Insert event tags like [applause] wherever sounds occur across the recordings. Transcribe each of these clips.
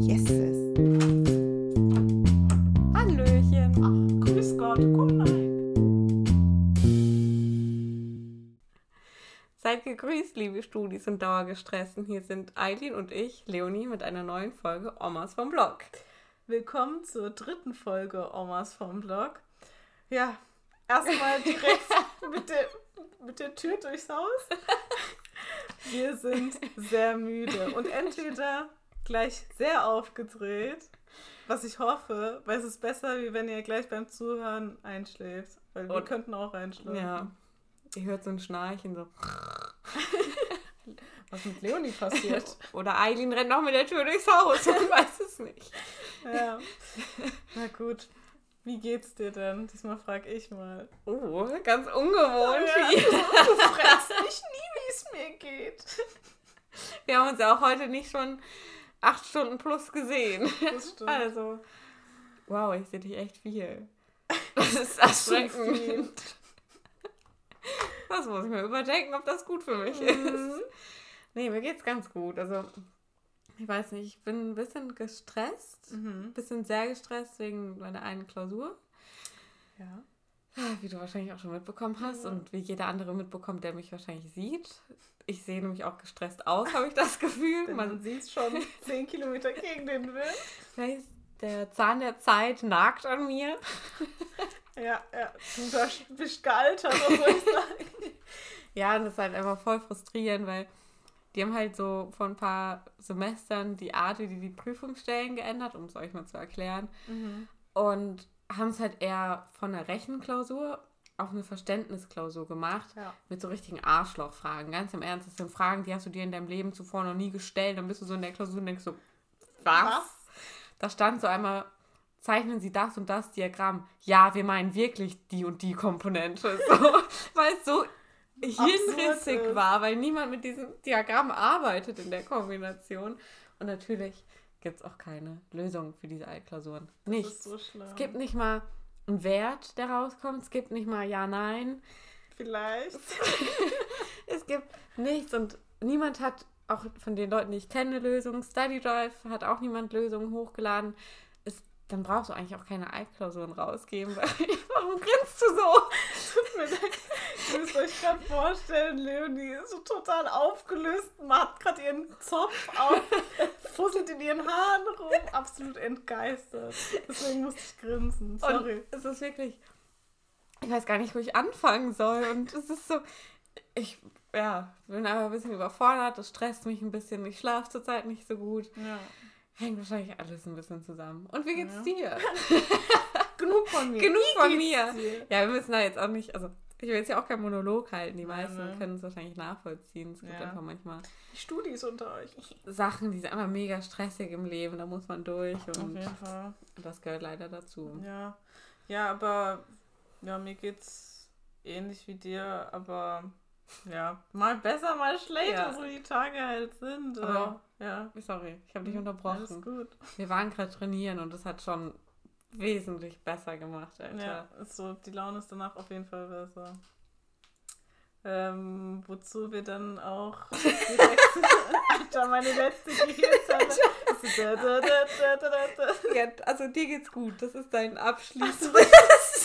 Yeses. Hallöchen. Ach, grüß Gott, guten Abend. Seid gegrüßt, liebe Studis und Dauergestressten. Hier sind Eileen und ich, Leonie, mit einer neuen Folge Omas vom Blog. Willkommen zur dritten Folge Omas vom Blog. Ja, erstmal direkt [laughs] mit der, mit der Tür durchs Haus. Wir sind sehr müde und entweder gleich sehr aufgedreht, was ich hoffe, weil es ist besser, wie wenn ihr gleich beim Zuhören einschläft. Weil wir Und- könnten auch einschlafen. Ja. Ihr hört so ein Schnarchen so. Was mit Leonie passiert. Oder Eileen rennt noch mit der Tür durchs Haus und weiß es nicht. ja. Na gut. Wie geht's dir denn? Diesmal frage ich mal. Oh, ganz ungewohnt. Ja, hier. du fragst mich nie, wie es mir geht. Wir haben uns ja auch heute nicht schon acht Stunden plus gesehen. Das stimmt. Also, wow, ich sehe dich echt viel. Das ist erschreckend. Das muss ich mir überdenken, ob das gut für mich Mhm. ist. Nee, mir geht's ganz gut. Also, ich weiß nicht, ich bin ein bisschen gestresst. Ein Mhm. bisschen sehr gestresst wegen meiner einen Klausur. Ja. Wie du wahrscheinlich auch schon mitbekommen hast Ja. und wie jeder andere mitbekommt, der mich wahrscheinlich sieht. Ich sehe nämlich auch gestresst aus, habe ich das Gefühl. [laughs] Man sieht schon 10 Kilometer gegen den Wind. Vielleicht der Zahn der Zeit nagt an mir. [laughs] Ja, ja. Du bist- bist gealtert, was soll ich [laughs] sagen? Ja, und das ist halt einfach voll frustrierend, weil die haben halt so vor ein paar Semestern die Art, wie die die Prüfungsstellen geändert, um es euch mal zu erklären. Und haben es halt eher von einer Rechenklausur auf eine Verständnisklausur gemacht. Ja. Mit so richtigen Arschlochfragen. Ganz im Ernst, das sind Fragen, die hast du dir in deinem Leben zuvor noch nie gestellt. Dann bist du so in der Klausur und denkst so, was? Da stand so einmal, zeichnen Sie das und das Diagramm. Ja, wir meinen wirklich die und die Komponente. [laughs] So, weil es so hirnrissig ist. war, weil niemand mit diesem Diagramm arbeitet in der Kombination. Und natürlich gibt es auch keine Lösung für diese Altklausuren. Nichts. so. Es gibt nicht mal einen Wert, der rauskommt. Es gibt nicht mal Ja, Nein. Vielleicht. [laughs] Es gibt nichts und niemand hat, auch von den Leuten, die ich kenne, eine Lösung. Study Drive hat auch niemand Lösungen hochgeladen. Dann brauchst du eigentlich auch keine Altklausuren rausgeben. [laughs] Warum grinst du so? Ihr müsst euch gerade vorstellen, Leonie ist so total aufgelöst, macht gerade ihren Zopf auf, fusselt in ihren Haaren rum, absolut entgeistert. Deswegen musste ich grinsen. Sorry. Und es ist wirklich, ich weiß gar nicht, wo ich anfangen soll. Und es ist so, ich ja, bin aber ein bisschen überfordert. Das stresst mich ein bisschen. Ich schlafe zurzeit nicht so gut. Ja. Hängt wahrscheinlich alles ein bisschen zusammen. Und wie geht's Ja. dir? [laughs] Genug von mir. Genug Wie von mir. dir? Ja, wir müssen da jetzt auch nicht, also ich will jetzt ja auch keinen Monolog halten. Die meisten ne. können es wahrscheinlich nachvollziehen. Es gibt Ja. einfach manchmal Die Studis unter euch. Sachen, die sind einfach mega stressig im Leben. Da muss man durch Auf und jeden Fall. das gehört leider dazu. Ja. Ja, aber ja, mir geht's ähnlich wie dir, aber ja, mal besser, mal schlechter, Ja. so die Tage halt sind. Aber- äh, ja. Sorry, ich habe dich Alles unterbrochen. gut. Wir waren gerade trainieren und das hat schon wesentlich besser gemacht, Alter. Ja, ist so, die Laune ist danach auf jeden Fall besser. Ähm, wozu wir dann auch [laughs] Alter, meine letzte Gehirnzelle. also dir geht's gut. Das ist dein Abschluss. [laughs]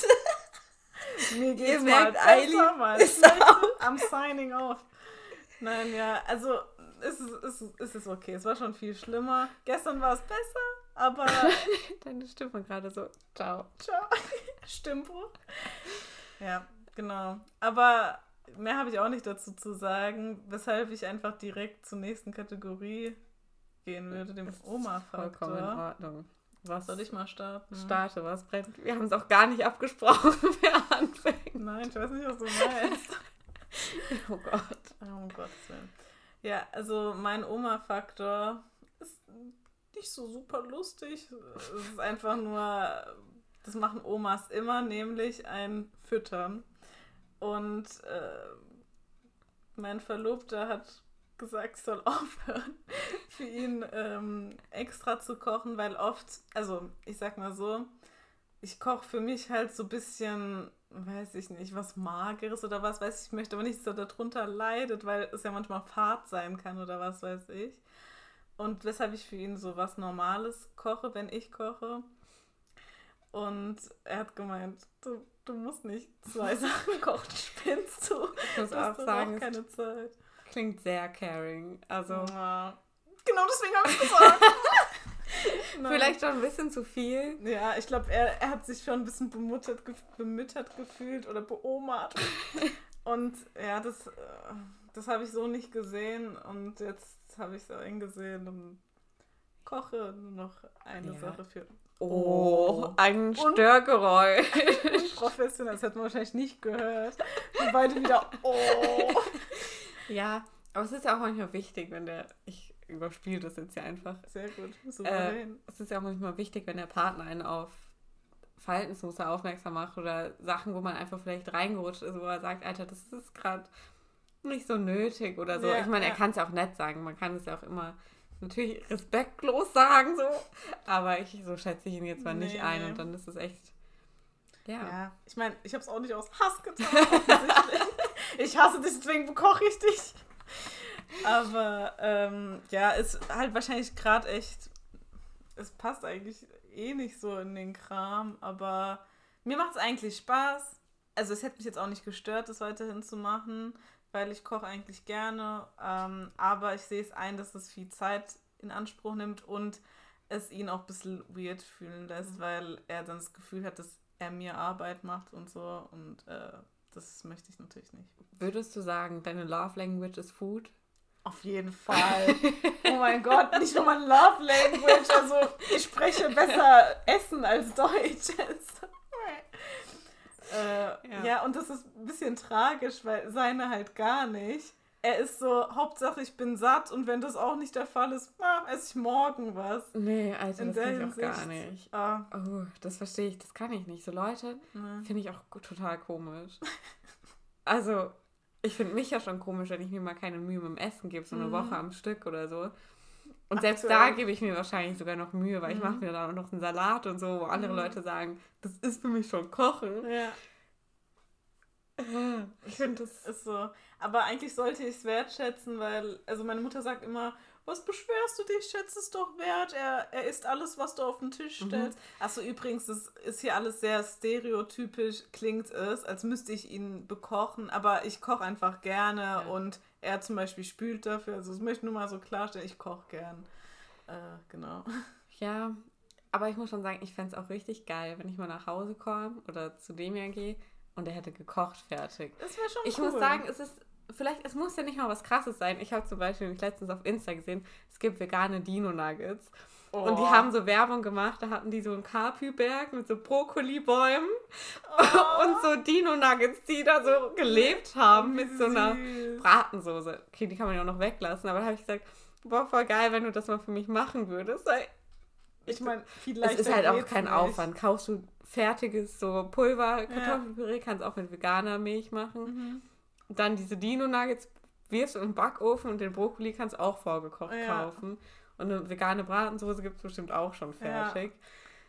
Mir geht's merkt, mal besser, Eileen mal ist schlechter. I'm signing off. Nein, ja, also es ist, es, ist, es ist okay. Es war schon viel schlimmer. Gestern war es besser, aber [laughs] Deine Stimme gerade so. Ciao. ciao. [laughs] Stimmbruch. Ja, genau. Aber mehr habe ich auch nicht dazu zu sagen, weshalb ich einfach direkt zur nächsten Kategorie gehen würde, dem ist Vollkommen in Oma-Faktor. Ordnung. Was Soll ich mal starten? starte, was brennt? Wir haben es auch gar nicht abgesprochen, [laughs] wer anfängt. Nein, ich weiß nicht, was du meinst. [laughs] Oh Gott. Oh, Willen. Ja, also mein Oma-Faktor ist nicht so super lustig. Es ist einfach nur, das machen Omas immer, nämlich ein Füttern. Und äh, mein Verlobter hat gesagt, soll [laughs] aufhören, für ihn ähm, extra zu kochen, weil oft, also ich sag mal so, ich koche für mich halt so ein bisschen, weiß ich nicht, was Mageres oder was weiß ich. Ich möchte aber nicht, dass er darunter leidet, weil es ja manchmal Fahrt sein kann oder was weiß ich. und weshalb ich für ihn so was Normales koche, wenn ich koche. Und er hat gemeint, du, du musst nicht zwei [laughs] Sachen kochen, spinnst du. Ich muss auch sagen, auch keine Zeit. Klingt sehr caring. Also Ja. Genau deswegen habe ich gesagt. [laughs] Vielleicht schon ein bisschen zu viel. Ja, ich glaube, er, er hat sich schon ein bisschen bemuttert, gef bemüttert gefühlt oder beomert. [laughs] Und ja, das, äh, das habe ich so nicht gesehen und jetzt habe ich es eingesehen und koche nur noch eine Ja. Sache für Oh, Oh. ein Störgeräusch. professionell. Das hat man wahrscheinlich nicht gehört. Und beide wieder, [laughs] oh. Ja, aber es ist ja auch manchmal wichtig, wenn der. Ich überspiele das jetzt ja einfach. Sehr gut, Äh, souverän. es ist ja auch manchmal wichtig, wenn der Partner einen auf Verhaltensmuster aufmerksam macht oder Sachen, wo man einfach vielleicht reingerutscht ist, wo er sagt, Alter, das ist gerade nicht so nötig oder so. Ja, ich meine, er ja. kann es ja auch nett sagen. Man kann es ja auch immer natürlich respektlos sagen, so. Aber ich, so schätze ich ihn jetzt mal nicht Nee, ein nee. und dann ist es echt. Ja. Ja, ich meine, ich habe es auch nicht aus Hass getan. [laughs] offensichtlich. Ich hasse dich, deswegen bekoche ich dich. Aber ähm, ja, ist halt wahrscheinlich gerade echt. Es passt eigentlich eh nicht so in den Kram, aber mir macht es eigentlich Spaß. Also es hätte mich jetzt auch nicht gestört, das weiterhin zu machen, weil ich koche eigentlich gerne. Ähm, aber ich sehe es ein, dass es viel Zeit in Anspruch nimmt und es ihn auch ein bisschen weird fühlen lässt, weil er dann das Gefühl hat, dass er mir Arbeit macht und so. Und äh, das möchte ich natürlich nicht. Würdest du sagen, deine Love Language ist Food? Auf jeden Fall. [laughs] Oh mein Gott, nicht nur mein Love Language. Also ich spreche besser Essen als Deutsch. [laughs] äh, ja. Ja. und das ist ein bisschen tragisch, weil seine halt gar nicht. Er ist so, Hauptsache ich bin satt und wenn das auch nicht der Fall ist, na, esse ich morgen was. Nee, also In das kann ich auch gar nicht. Ah, Oh, das verstehe ich, das kann ich nicht. So Leute, ne. Finde ich auch total komisch. Also, ich finde mich ja schon komisch, wenn ich mir mal keine Mühe mit dem Essen gebe, so eine Mhm. Woche am Stück oder so. Und selbst da Aktuell. gebe ich mir wahrscheinlich sogar noch Mühe, weil ich Mhm. mache mir dann auch noch einen Salat und so, wo andere Mhm. Leute sagen, das ist für mich schon Kochen. Ja. [laughs] Ich finde das. Ist so. Aber eigentlich sollte ich es wertschätzen, weil, also meine Mutter sagt immer, was beschwerst du dich? Schätze es doch wert. Er, er isst alles, was du auf den Tisch Mhm. stellst. Achso, übrigens, das ist hier alles sehr stereotypisch, klingt es, als müsste ich ihn bekochen. Aber ich koche einfach gerne Ja. und er zum Beispiel spült dafür. Also, das möchte ich nur mal so klarstellen, ich koche gern. Äh, genau. Ja, aber ich muss schon sagen, ich fände es auch richtig geil, wenn ich mal nach Hause komme oder zu dem ja gehe und er hätte gekocht fertig. Das wäre schon Ich cool. muss sagen, es ist vielleicht, es muss ja nicht mal was krasses sein. Ich habe zum Beispiel nämlich letztens auf Insta gesehen, es gibt vegane Dino-Nuggets. Und die Oh. haben so Werbung gemacht, da hatten die so einen Kapü-Berg mit so Brokkolibäumen und so Dino-Nuggets, die da so gelebt haben mit so einer. Bratensoße. Okay, die kann man ja auch noch weglassen, aber da habe ich gesagt, boah, voll geil, wenn du das mal für mich machen würdest. Weil Ich meine, vielleicht. es ist halt auch kein Aufwand. Kaufst du fertiges so Pulver, Kartoffelpüree, kannst auch mit veganer Milch machen. Mhm. Dann diese Dino-Nuggets wirfst du im Backofen und den Brokkoli kannst du auch vorgekocht Ja. kaufen. Und eine vegane Bratensoße gibt es bestimmt auch schon Ja. fertig.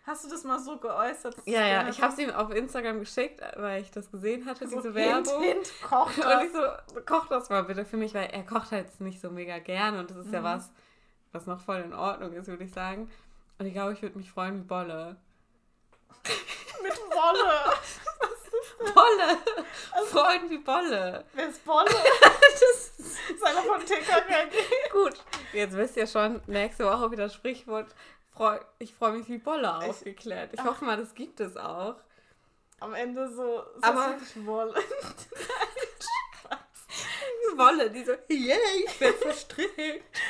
Hast du das mal so geäußert? Ja, ja, ich habe sie ihm auf Instagram geschickt, weil ich das gesehen hatte, so diese Hint, Werbung. Hint, koch Und das. ich so, koch das mal bitte für mich, weil er kocht halt nicht so mega gerne und das ist ja Mhm. was, was noch voll in Ordnung ist, würde ich sagen. Und ich glaube, ich würde mich freuen wie Bolle. [laughs] Mit Wolle. Bolle! Also- freuen wie Bolle. Wer ist Bolle? [laughs] Das ist einer von TKKG. gut. Jetzt wisst ihr schon, nächste Woche wieder das Sprichwort. Freu, ich freue mich wie Bolle Ich- aufgeklärt. Ich hoffe mal, das gibt es auch. Am Ende so, so Aber- wirklich Wolle. [laughs] Wolle, die so, yay, ich werde verstrickt.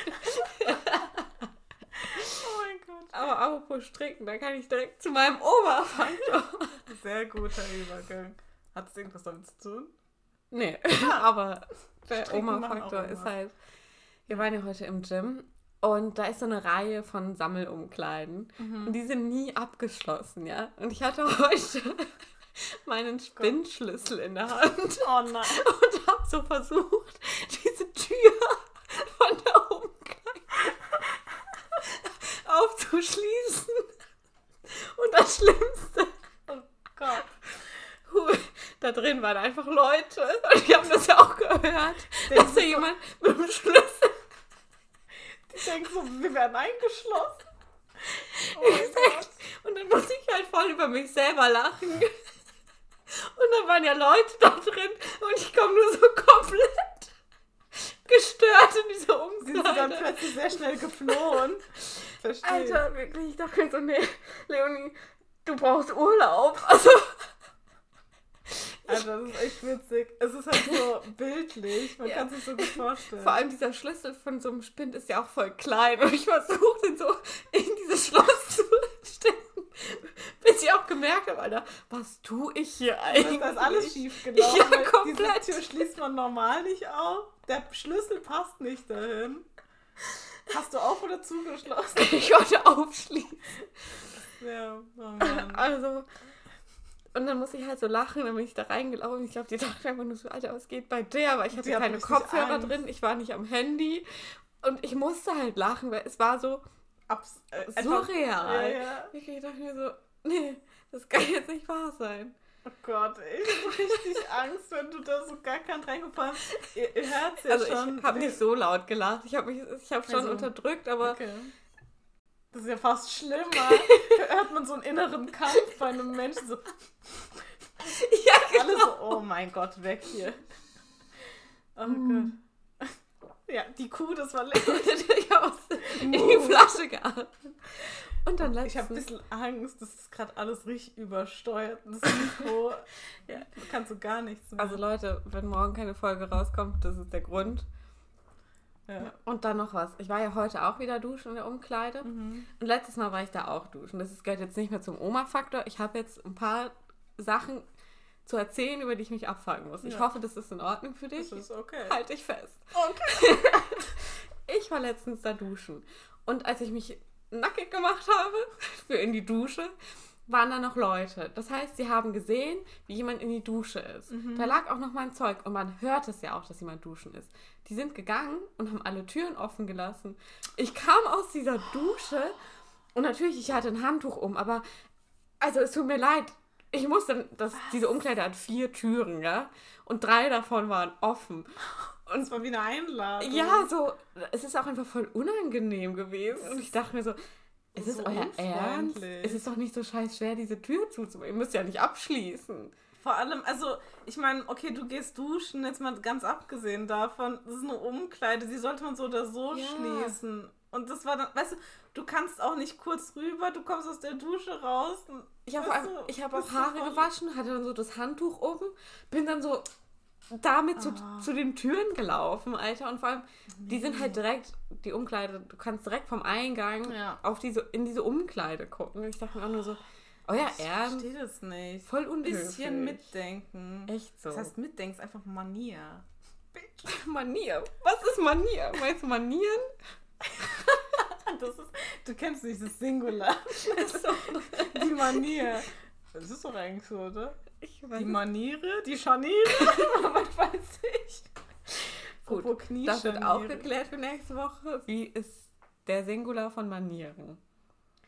Oh mein Gott. Aber apropos stricken, da kann ich direkt zu meinem Oberfaktor. [laughs] Sehr guter Übergang. Hat es irgendwas damit zu tun? Nee, [laughs] aber der Oma-Faktor ist halt. Wir waren ja heute im Gym und da ist so eine Reihe von Sammelumkleiden Mhm. und die sind nie abgeschlossen, ja. Und ich hatte [laughs] heute meinen Spinnschlüssel in der Hand Oh nein. und habe so versucht, diese Tür von der Umkleide aufzuschließen. Und das Schlimmste, Oh Gott. Da drin waren einfach Leute und die haben das ja auch gehört, dass da jemand mit dem Schlüssel denke so, wir werden eingeschlossen. Oh und dann muss ich halt voll über mich selber lachen. Und dann waren ja Leute da drin und ich komme nur so komplett gestört in diese Umkleide. Sind sie dann plötzlich sehr schnell geflohen. Verstehe. Alter, wirklich, ich dachte mir so, nee, Leonie, du brauchst Urlaub. [laughs] Also. Alter, das ist echt witzig. Es ist halt so [laughs] bildlich, man ja. kann sich so gut vorstellen. Vor allem dieser Schlüssel von so einem Spind ist ja auch voll klein und ich versuche den so in dieses Schloss zu [laughs] stecken, bis ich auch gemerkt habe, Alter, was tue ich hier eigentlich? Da ist alles schief gelaufen. Ja, komplett. Diese Tür schließt man normal nicht auf. Der Schlüssel passt nicht dahin. Hast du auf oder zugeschlossen? [laughs] Ich wollte aufschließen. Ja, oh. Also, und dann muss ich halt so lachen, dann bin ich da reingelaufen. Ich glaube, die dachte einfach nur so, Alter, was geht bei der? Aber ich hatte keine Kopfhörer Angst. drin, ich war nicht am Handy. Und ich musste halt lachen, weil es war so Abs äh, surreal. Ja, ja. Ich dachte mir so, nee, das kann jetzt nicht wahr sein. Oh Gott, ich habe richtig [laughs] Angst, wenn du da so gar keinen reingefallen Ihr, ihr hört ja also schon. Ich habe nicht so laut gelacht. Ich habe hab schon also, unterdrückt, aber okay. Das ist ja fast schlimmer. [laughs] da hört man so einen inneren Kampf bei einem Menschen so. [laughs] ja, genau. Alle so, oh mein Gott, weg hier. Oh hm. Gott. Ja, die Kuh, das war lecker. ich habe in die Flasche geatmet. Und dann Ich habe ein bisschen Angst, das ist gerade alles richtig übersteuert. Das Mikro, [laughs] ja, du kannst so gar nichts mehr. Also Leute, wenn morgen keine Folge rauskommt, das ist der Grund. Ja. Und dann noch was. Ich war ja heute auch wieder duschen in der Umkleide. Mhm. Und letztes Mal war ich da auch duschen. Das gehört jetzt nicht mehr zum Oma-Faktor. Ich habe jetzt ein paar Sachen zu erzählen, über die ich mich abfangen muss. Ja. Ich hoffe, das ist in Ordnung für dich. Das ist okay. Halt dich fest. Okay. [laughs] ich war letztens da duschen. Und als ich mich nackig gemacht habe [laughs] für in die Dusche, waren da noch Leute. Das heißt, sie haben gesehen, wie jemand in die Dusche ist. Mhm. Da lag auch noch mein Zeug und man hört es ja auch, dass jemand duschen ist. Die sind gegangen und haben alle Türen offen gelassen. Ich kam aus dieser Dusche und natürlich, ich hatte ein Handtuch um, aber also es tut mir leid. Ich musste, das, diese Umkleide hat vier Türen, ja? Und drei davon waren offen. Und es war wie eine Einladung. Ja, so, es ist auch einfach voll unangenehm gewesen. Und ich dachte mir so, ist es so euer Ernst? Es ist doch nicht so scheiß schwer, diese Tür zuzumachen. Ihr müsst ja nicht abschließen. Vor allem, also, ich meine, okay, du gehst duschen, jetzt mal ganz abgesehen davon, das ist eine Umkleide, die sollte man so oder so ja. schließen. Und das war dann, weißt du, du kannst auch nicht kurz rüber, du kommst aus der Dusche raus. ich habe hab auch Haare gewaschen, hatte dann so das Handtuch oben, bin dann so damit oh. zu, ah. zu den Türen gelaufen, Alter. Und vor allem, die sind halt direkt, die Umkleide, du kannst direkt vom Eingang ja. auf diese, in diese Umkleide gucken. Ich dachte mir auch nur so, euer ich Ernst? Ich verstehe das nicht. Voll unhöflich. Ein bisschen mitdenken. Echt so. Das heißt mitdenken ist einfach Manier. [laughs] Manier? Was ist Manier? Meinst du Manieren? [laughs] das ist, du kennst nicht das Singular. [laughs] Die Manier. Das ist doch eigentlich so, oder? Ich weiß die Maniere, die Scharniere, [laughs] was weiß ich. Gut, das wird auch geklärt für nächste Woche. Wie ist der Singular von Manieren?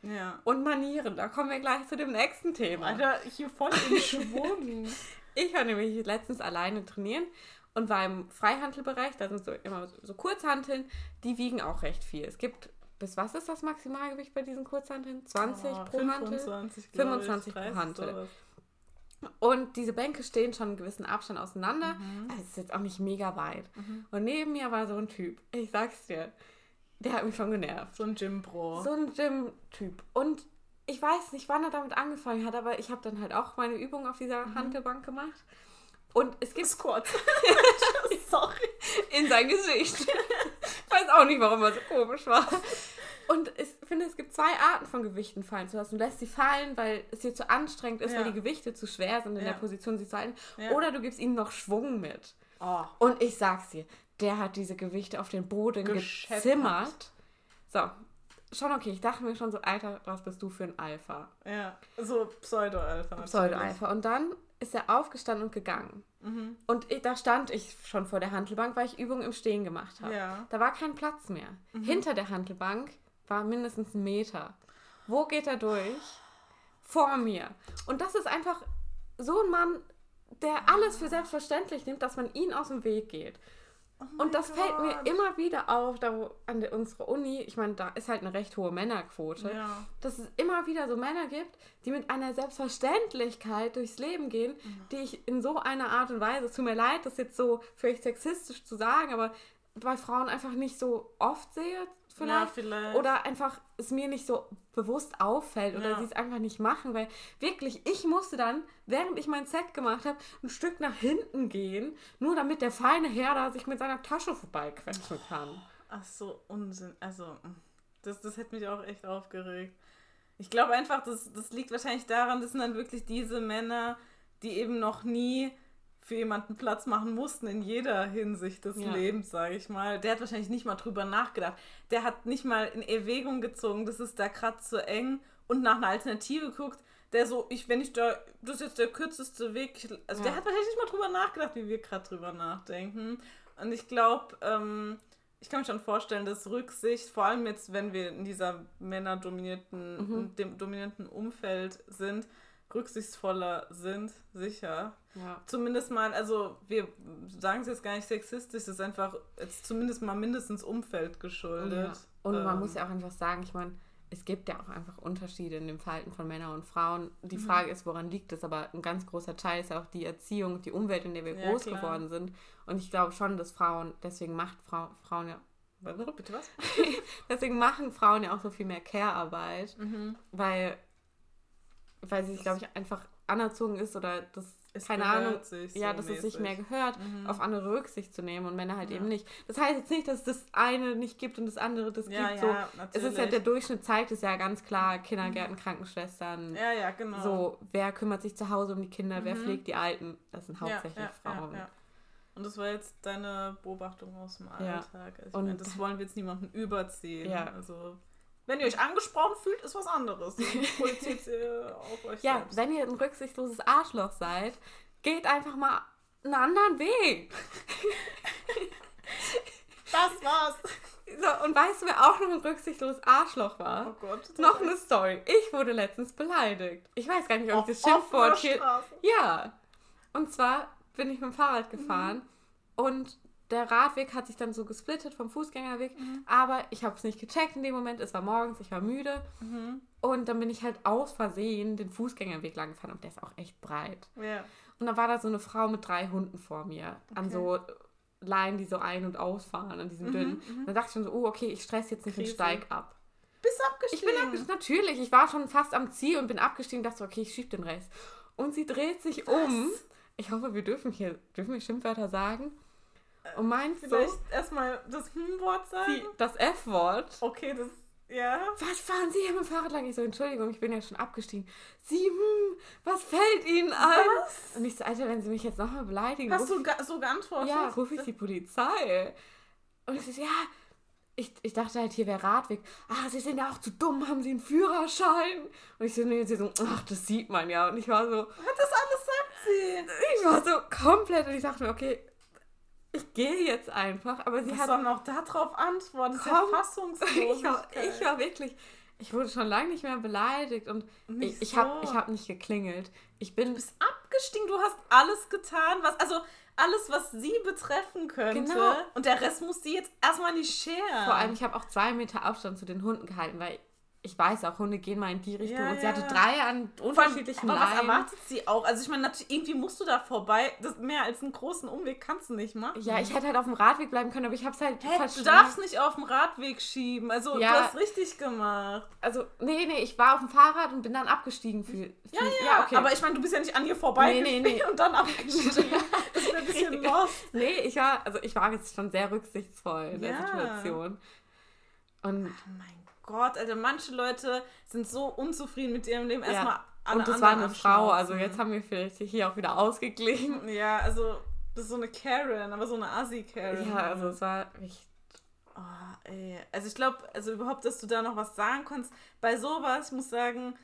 Ja. Und Manieren, da kommen wir gleich zu dem nächsten Thema. Alter, hier voll im Schwung. [laughs] ich war nämlich letztens alleine trainieren und war im Freihandelbereich, da sind so immer so Kurzhanteln, die wiegen auch recht viel. Es gibt bis was ist das Maximalgewicht bei diesen Kurzhanteln? 20 oh, pro 25, Hantel? 25 pro Hantel. Und diese Bänke stehen schon einen gewissen Abstand auseinander. Mhm. Also es ist jetzt auch nicht mega weit. Mhm. Und neben mir war so ein Typ. Ich sag's dir. Der hat mich schon genervt. So ein Gym-Pro. So ein Gym-Typ. Und ich weiß nicht, wann er damit angefangen hat, aber ich habe dann halt auch meine Übung auf dieser mhm. Handelbank gemacht. Und es gibt. Squats. [laughs] Sorry. In sein Gesicht. ich weiß auch nicht, warum er so komisch war. Und ich finde, es gibt zwei Arten von Gewichten fallen zu lassen. Du lässt sie fallen, weil es dir zu anstrengend ist, ja. weil die Gewichte zu schwer sind in ja. der Position, sie zu halten. Ja. Oder du gibst ihnen noch Schwung mit. Oh. Und ich sag's dir, der hat diese Gewichte auf den Boden Gescheppert. gezimmert. So, schon okay. Ich dachte mir schon so, Alter, was bist du für ein Alpha? Ja, so Pseudo-Alpha. Pseudo-Alpha. Und dann ist er aufgestanden und gegangen. Mhm. Und ich, da stand ich schon vor der Handelbank, weil ich Übungen im Stehen gemacht habe. Ja. Da war kein Platz mehr. Mhm. Hinter der Handelbank war mindestens ein Meter. Wo geht er durch? Vor mir. Und das ist einfach so ein Mann, der alles für selbstverständlich nimmt, dass man ihn aus dem Weg geht. Oh Und das mein fällt mir immer wieder auf, da wo an der, unserer Uni, ich meine, da ist halt eine recht hohe Männerquote, Ja. dass es immer wieder so Männer gibt, die mit einer Selbstverständlichkeit durchs Leben gehen, die ich in so einer Art und Weise, es tut mir leid, das jetzt so vielleicht sexistisch zu sagen, aber bei Frauen einfach nicht so oft sehe, vielleicht. Ja, vielleicht. Oder einfach es mir nicht so bewusst auffällt oder Ja. sie es einfach nicht machen, weil wirklich, ich musste dann, während ich mein Set gemacht habe, ein Stück nach hinten gehen, nur damit der feine Herr da sich mit seiner Tasche vorbeiquetschen kann. Ach so, Unsinn. Also, mm, das, das hätte mich auch echt aufgeregt. Ich glaube einfach, das, das liegt wahrscheinlich daran, das sind dann wirklich diese Männer, die eben noch nie für jemanden Platz machen mussten in jeder Hinsicht des Ja. Lebens, sage ich mal. Der hat wahrscheinlich nicht mal drüber nachgedacht. Der hat nicht mal in Erwägung gezogen, das ist da gerade zu eng und nach einer Alternative guckt. Der so, ich, wenn ich da, das ist jetzt der kürzeste Weg. Also Ja. der hat wahrscheinlich nicht mal drüber nachgedacht, wie wir gerade drüber nachdenken. Und ich glaube, ähm, ich kann mir schon vorstellen, dass Rücksicht, vor allem jetzt, wenn wir in dieser männerdominierten, Mhm. dem dominierten Umfeld sind, rücksichtsvoller sind, sicher. Ja. Zumindest mal, also wir sagen es jetzt gar nicht sexistisch, es ist einfach jetzt zumindest mal mindestens Umfeld geschuldet. Ja. Und man Ähm, muss ja auch einfach sagen, ich meine, es gibt ja auch einfach Unterschiede in dem Verhalten von Männern und Frauen. Die Frage ist, woran liegt es? Aber ein ganz großer Teil ist ja auch die Erziehung, die Umwelt, in der wir Ja, groß klar. geworden sind. Und ich glaube schon, dass Frauen, deswegen macht Frau, Frauen ja, Bitte was? [laughs] deswegen machen Frauen ja auch so viel mehr Care-Arbeit, Mhm. weil, weil sie sich, glaube ich, einfach anerzogen ist oder das, Es keine Ahnung, sich ja, so dass es sich mäßig. mehr gehört, Mhm. auf andere Rücksicht zu nehmen und Männer halt Ja. eben nicht. Das heißt jetzt nicht, dass es das eine nicht gibt und das andere das Ja, gibt. ja, so, natürlich. es ist ja der Durchschnitt zeigt es ja ganz klar, Kindergärten, Krankenschwestern, Ja, ja, genau. so, wer kümmert sich zu Hause um die Kinder, wer Mhm. pflegt die Alten, das sind hauptsächlich Frauen. Und das war jetzt deine Beobachtung aus dem. Alltag. Also ich Und- meine, das wollen wir jetzt niemandem überziehen. Ja. Also, wenn ihr euch angesprochen fühlt, ist was anderes. Ihr [laughs] auf euch Ja, selbst. wenn ihr ein rücksichtsloses Arschloch seid, geht einfach mal einen anderen Weg. Das war's. So, und weißt du, wer auch noch ein rücksichtsloses Arschloch war? Oh Gott. Noch eine Story. Ich wurde letztens beleidigt. Ich weiß gar nicht, ob auf ich das Schimpfwort hier. Ja. Und zwar bin ich mit dem Fahrrad gefahren und der Radweg hat sich dann so gesplittet vom Fußgängerweg, aber ich habe es nicht gecheckt in dem Moment. Es war morgens, ich war müde Mhm. und dann bin ich halt aus Versehen den Fußgängerweg lang gefahren und der ist auch echt breit. Ja. Und dann war da so eine Frau mit drei Hunden vor mir an Okay. so Leinen, die so ein- und ausfahren, an diesem dünnen. mhm. Dann dachte ich schon so, oh, okay, ich stress jetzt nicht den Krise. Steig ab. Bist Ich abgestiegen. bin abgestiegen, natürlich. Ich war schon fast am Ziel und bin abgestiegen dachte so, okay, ich schieb den Rest. Und sie dreht sich um. Ich hoffe, wir dürfen hier, dürfen wir Schimpfwörter sagen? Und meint so, Vielleicht erstmal das Hm-Wort sagen. sie, das F-Wort. Okay, das. Ja. Was fahren Sie hier mit dem Fahrrad lang? Ich so, Entschuldigung, ich bin ja schon abgestiegen. Sie, hm, was fällt Ihnen ein? Was? Und ich so, Alter, wenn Sie mich jetzt nochmal beleidigen, Hast du ga so geantwortet? ja, rufe ich die Polizei. Und ich so, ja, ich, ich dachte halt, hier wäre Radweg. Ah, Sie sind ja auch zu dumm, haben Sie einen Führerschein? Und ich so, nee, sie so, ach, das sieht man ja. Und ich war so, Das alles sagt sie. ich war so komplett und ich dachte mir, okay, ich gehe jetzt einfach. Aber sie Was hat soll noch darauf antworten? Das ist ja Komm. Fassungslosigkeit. ich war, ich war wirklich, ich wurde schon lange nicht mehr beleidigt und Nicht ich, ich so. habe ich hab nicht geklingelt. Ich bin Du bist abgestiegen, du hast alles getan, was, also alles, was sie betreffen könnte. Genau. Und der Rest muss sie jetzt erstmal nicht scheren. vor allem, ich habe auch zwei Meter Abstand zu den Hunden gehalten, weil ich weiß auch, Hunde gehen mal in die Richtung Ja, und sie ja. hatte drei an unterschiedlichen aber was erwartet sie auch? Also ich meine, irgendwie musst du da vorbei. Das, mehr als einen großen Umweg kannst du nicht machen. Ja, ich hätte halt auf dem Radweg bleiben können, aber ich habe es halt Hä, du darfst nicht auf dem Radweg schieben. Also Ja. du hast richtig gemacht. Also, nee, nee, ich war auf dem Fahrrad und bin dann abgestiegen. Für, für, Ja, ja, okay. aber ich meine, du bist ja nicht an ihr vorbei Nee, nee, nee. und dann abgestiegen. [laughs] das ist ein bisschen lost. nee, ich war, also ich war jetzt schon sehr rücksichtsvoll in der. Situation. Und, Oh mein Gott, Alter, manche Leute sind so unzufrieden mit ihrem Leben. Ja. Erstmal alle und das war eine Frau, also jetzt haben wir vielleicht hier auch wieder ausgeglichen. Ja, also das ist so eine Karen, aber so eine Assi-Karen. Ja, also es war echt. Oh, ey. Also ich glaube, also überhaupt, dass du da noch was sagen kannst. Bei sowas, ich muss sagen,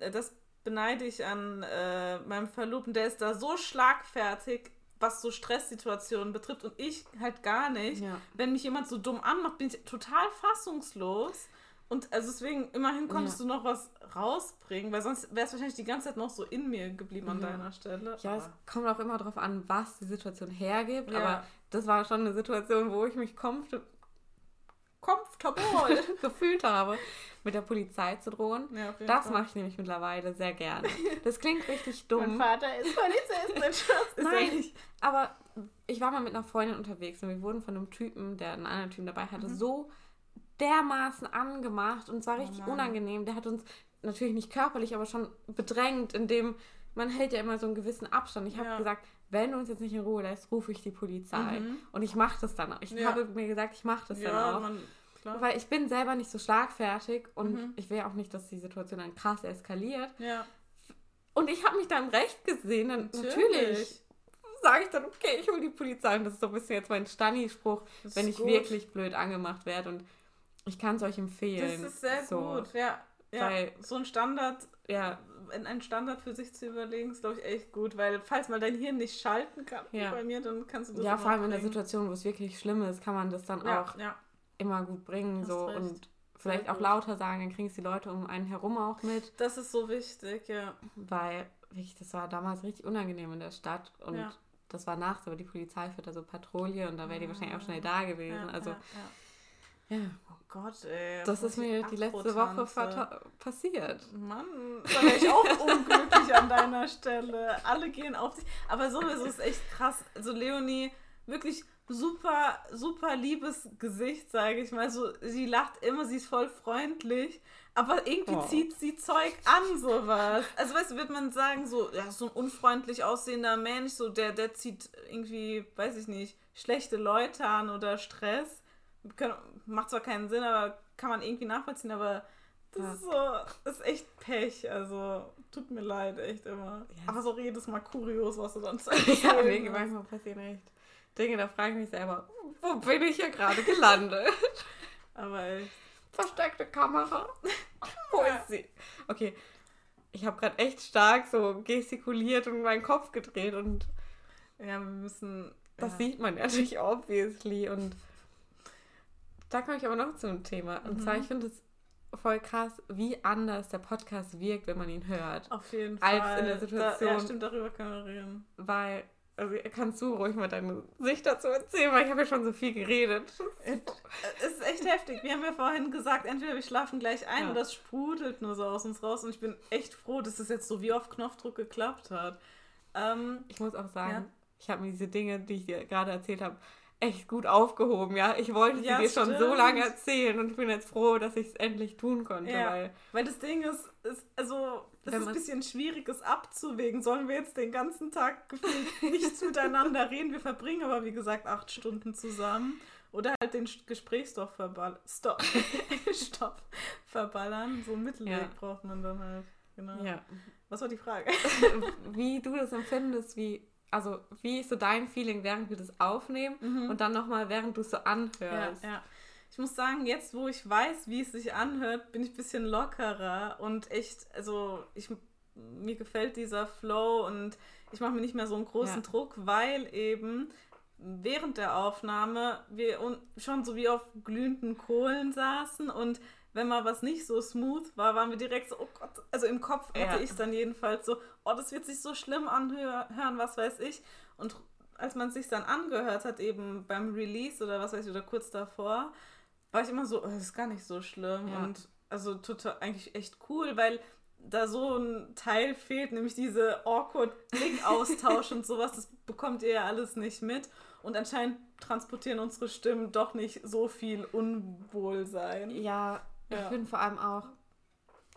äh, das beneide ich an äh, meinem Verlobten, der ist da so schlagfertig, was so Stresssituationen betrifft und ich halt gar nicht. Ja. Wenn mich jemand so dumm anmacht, bin ich total fassungslos. Und also deswegen, immerhin konntest Ja. du noch was rausbringen, weil sonst wäre es wahrscheinlich die ganze Zeit noch so in mir geblieben an Ja. deiner Stelle. Ja, es Aber- kommt auch immer darauf an, was die Situation hergibt. Ja. Aber das war schon eine Situation, wo ich mich comfort comfortable [laughs] gefühlt habe, mit der Polizei zu drohen. Ja, das mache ich nämlich mittlerweile sehr gerne. Das klingt richtig dumm. Mein Vater ist Polizist. Ist Nein, nicht. aber ich war mal mit einer Freundin unterwegs und wir wurden von einem Typen, der einen anderen Typen dabei hatte, so dermaßen angemacht und es war richtig Mann. unangenehm. Der hat uns natürlich nicht körperlich, aber schon bedrängt, indem man hält ja immer so einen gewissen Abstand. Ich habe Ja. gesagt, wenn du uns jetzt nicht in Ruhe lässt, rufe ich die Polizei. Mhm. Und ich mache das dann auch. Ich Ja. habe mir gesagt, ich mache das Ja, dann auch. man. Weil ich bin selber nicht so schlagfertig und Mhm. ich will auch nicht, dass die Situation dann krass eskaliert. Und ich habe mich da im Recht gesehen. Dann natürlich, Natürlich. sage ich dann, okay, ich hole die Polizei. Und das ist so ein bisschen jetzt mein Stani-Spruch, Das wenn ich gut. wirklich blöd angemacht werde. Und ich kann es euch empfehlen. Das ist sehr so, gut, ja. ja. Weil- so ein Standard, Ja, in einen Standard für sich zu überlegen, ist, glaube ich, echt gut, weil falls mal dein Hirn nicht schalten kann, wie Ja. bei mir, dann kannst du das ja vor allem in der bringen. Situation, wo es wirklich schlimm ist, kann man das dann Ja, auch immer gut bringen. Hast So recht. und vielleicht auch lauter sagen, dann kriegen es die Leute um einen herum auch mit. Das ist so wichtig, ja. Weil wirklich, das war damals richtig unangenehm in der Stadt. Und das war nachts, aber die Polizei führt da so Patrouille und da wäre die wahrscheinlich auch schnell da gewesen. also ja. Oh Gott, ey. Das ist mir die letzte Woche passiert. Mann, da wäre ich auch unglücklich an deiner Stelle. Alle gehen auf dich. Aber sowieso ist echt krass. Also Leonie, wirklich super, super liebes Gesicht, sage ich mal. So, sie lacht immer, sie ist voll freundlich. Aber irgendwie Oh. zieht sie Zeug an, sowas. Also, weißt du, wird man sagen, so, ja, so ein unfreundlich aussehender Mensch, so, der, der zieht irgendwie, weiß ich nicht, schlechte Leute an oder Stress. Kann, macht zwar keinen Sinn, aber kann man irgendwie nachvollziehen, aber das Ja. ist so, ist echt Pech. Also, tut mir leid, echt immer. Ja. Aber so jedes Mal kurios, was du dann [laughs] zu Ja, mir hast. manchmal passieren echt Dinge, da frage ich mich selber, wo bin ich hier gerade gelandet? [laughs] Aber echt. Versteckte Kamera. [laughs] Wo ist sie? Okay, ich habe gerade echt stark so gestikuliert und meinen Kopf gedreht und Ja, wir müssen. das sieht man natürlich obviously und da komme ich aber noch zu einem Thema. Und Mhm. zwar, ich finde es voll krass, wie anders der Podcast wirkt, wenn man ihn hört. Auf jeden als Fall. in der Situation. Da, ja, stimmt, darüber können wir reden. Weil, also kannst du ruhig mal deine Sicht dazu erzählen, weil ich habe ja schon so viel geredet. Es ist echt heftig. Wir haben ja vorhin gesagt, entweder wir schlafen gleich ein Ja. oder es sprudelt nur so aus uns raus. Und ich bin echt froh, dass es jetzt so wie auf Knopfdruck geklappt hat. Ähm, Ich muss auch sagen, Ja. ich habe mir diese Dinge, die ich dir gerade erzählt habe, echt gut aufgehoben, ja. Ich wollte sie Ja, dir schon so stimmt. lange erzählen und ich bin jetzt froh, dass ich es endlich tun konnte, Ja. weil weil das Ding ist, ist also, es ist ein bisschen schwierig, es abzuwägen. Sollen wir jetzt den ganzen Tag gefühlt [laughs] nichts miteinander reden? Wir verbringen aber, wie gesagt, acht Stunden zusammen. Oder halt den Gesprächsstoff verballern. Stopp. [laughs] Stopp. Verballern. So einen Mittelweg Ja. braucht man dann halt. Genau. ja. Was war die Frage? [laughs] wie du das empfindest, wie, also wie ist so dein Feeling, während wir das aufnehmen und dann nochmal, während du es so Ja, anhörst. ja. Ich muss sagen, jetzt, wo ich weiß, wie es sich anhört, bin ich ein bisschen lockerer und echt, also ich, mir gefällt dieser Flow und ich mache mir nicht mehr so einen großen Ja. Druck, weil eben während der Aufnahme wir schon so wie auf glühenden Kohlen saßen und wenn mal was nicht so smooth war, waren wir direkt so, oh Gott, also im Kopf hatte Ja. ich es dann jedenfalls so, oh, das wird sich so schlimm anhören, was weiß ich. Und als man es sich dann angehört hat, eben beim Release oder was weiß ich, oder kurz davor, war ich immer so, oh, das ist gar nicht so schlimm. Ja. Und also total eigentlich echt cool, weil da so ein Teil fehlt, nämlich diese awkward Blickaustausch [laughs] und sowas, das bekommt ihr ja alles nicht mit. Und anscheinend transportieren unsere Stimmen doch nicht so viel Unwohlsein. Ja, ich Ja. finde vor allem auch,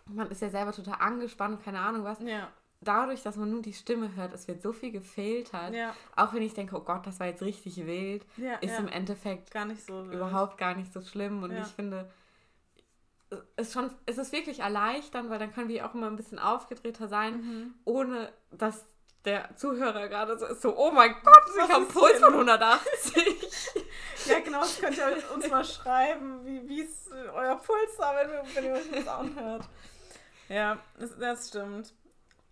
man ist ja selber total angespannt, keine Ahnung was. Ja, Dadurch, dass man nur die Stimme hört, es wird so viel gefiltert. ja, Auch wenn ich denke, oh Gott, das war jetzt richtig wild, ja, ist im Endeffekt gar nicht so. wild. überhaupt gar nicht so schlimm. Und ich finde, es ist, schon, es ist wirklich erleichternd, weil dann können wir auch immer ein bisschen aufgedrehter sein, Mhm. ohne dass der Zuhörer gerade so ist, so, oh mein Gott, ich habe einen ist Puls denn? von 180. [laughs] Ja, genau, das könnt ihr uns mal schreiben, wie es äh, euer Puls war, wenn, wenn ihr euch das anhört. Ja, das, das stimmt.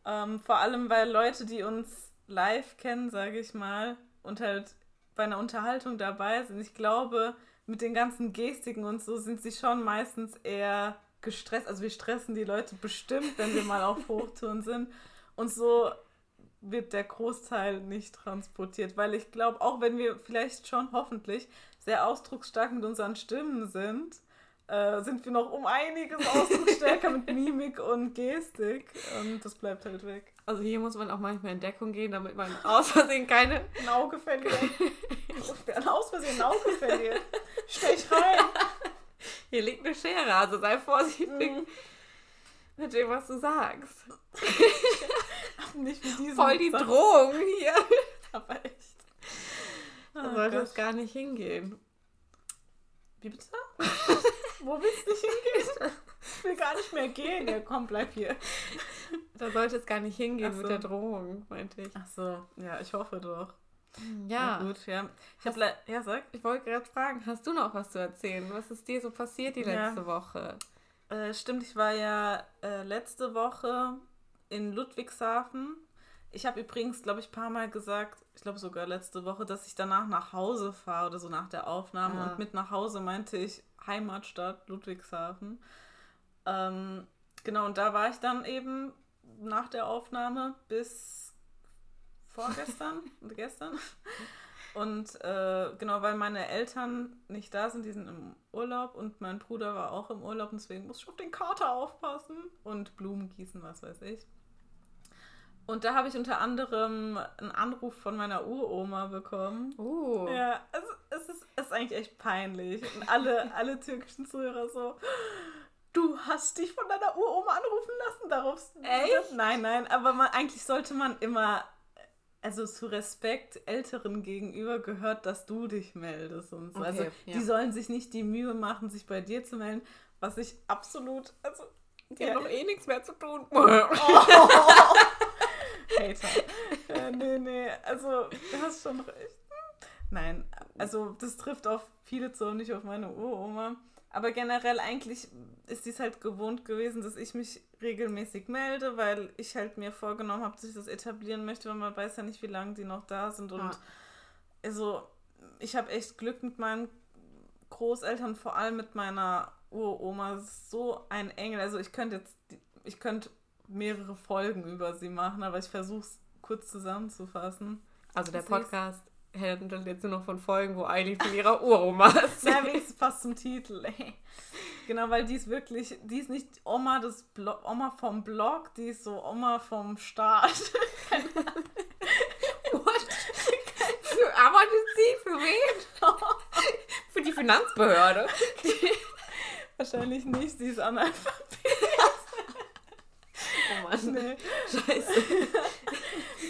Ähm, vor allem, weil Leute, die uns live kennen, sage ich mal, und halt bei einer Unterhaltung dabei sind, ich glaube, mit den ganzen Gestiken und so sind sie schon meistens eher gestresst. Also wir stressen die Leute bestimmt, wenn wir mal auf Hochtouren sind. Und so wird der Großteil nicht transportiert, weil ich glaube, auch wenn wir vielleicht schon hoffentlich sehr ausdrucksstark mit unseren Stimmen sind, äh, sind wir noch um einiges [laughs] ausdrucksstärker mit Mimik und Gestik und das bleibt halt weg. Also hier muss man auch manchmal in Deckung gehen, damit man aus Versehen keine... Ein Auge verliert. [laughs] Aus Versehen ein Auge verliert. Stech rein. Hier liegt eine Schere, also sei vorsichtig Mhm. mit dem, was du sagst. [laughs] Nicht mit diesem Voll die Satz, Drohung hier. [laughs] Aber echt. Da Ah, sollte es gar nicht hingehen. Wie bitte? [laughs] Wo willst du nicht hingehen? [laughs] Ich will gar nicht mehr gehen. Ja, komm, bleib hier. Da sollte es gar nicht hingehen Ach mit so. der Drohung, meinte ich. Ach so, ja, ich hoffe doch. Ja, Na gut, ja. Ich ja, sag. ich wollte gerade fragen, hast du noch was zu erzählen? Was ist dir so passiert die Ja. letzte Woche? Äh, stimmt, ich war ja äh, letzte Woche in Ludwigshafen. Ich habe übrigens, glaube ich, ein paar Mal gesagt, ich glaube sogar letzte Woche, dass ich danach nach Hause fahre oder so nach der Aufnahme. Ah. Und mit nach Hause meinte ich Heimatstadt Ludwigshafen. Ähm, genau, und da war ich dann eben nach der Aufnahme bis vorgestern [laughs] und gestern. Und äh, genau, weil meine Eltern nicht da sind, die sind im Urlaub und mein Bruder war auch im Urlaub und deswegen muss ich auf den Kater aufpassen und Blumen gießen, was weiß ich. Und da habe ich unter anderem einen Anruf von meiner Uroma bekommen. Uh, Ja, also es ist, es ist eigentlich echt peinlich. Und alle, [laughs] alle türkischen Zuhörer so, du hast dich von deiner Uroma anrufen lassen, darauf. Echt? Nein, nein, aber man, eigentlich sollte man immer, also zu Respekt Älteren gegenüber gehört, dass du dich meldest und so. Okay, also ja. die sollen sich nicht die Mühe machen, sich bei dir zu melden, was ich absolut, also die haben doch eh nichts mehr zu tun. [laughs] [laughs] Hater. äh, nee, nee, also du hast schon recht. Nein, also das trifft auf viele zu und nicht auf meine Uroma. Aber generell eigentlich ist dies halt gewohnt gewesen, dass ich mich regelmäßig melde, weil ich halt mir vorgenommen habe, dass ich das etablieren möchte, weil man weiß ja nicht, wie lange die noch da sind. Und Ja. also ich habe echt Glück mit meinen Großeltern, vor allem mit meiner Uroma. So ein Engel. Also ich könnte jetzt, ich könnte mehrere Folgen über sie machen, aber ich versuche es kurz zusammenzufassen. Also der Podcast handelt jetzt nur noch von Folgen, wo Eileen von ihrer Uroma ist. Na, wenigstens passt zum Titel. genau, weil die ist wirklich, die ist nicht Oma, des Blo Oma vom Blog, die ist so Oma vom Staat. [laughs] What? Für, arbeitet sie? Für wen? [laughs] Für die Finanzbehörde. Wahrscheinlich nicht, sie ist Analphabet. [laughs] Oh Mann. Nee. [laughs] Scheiße. [laughs]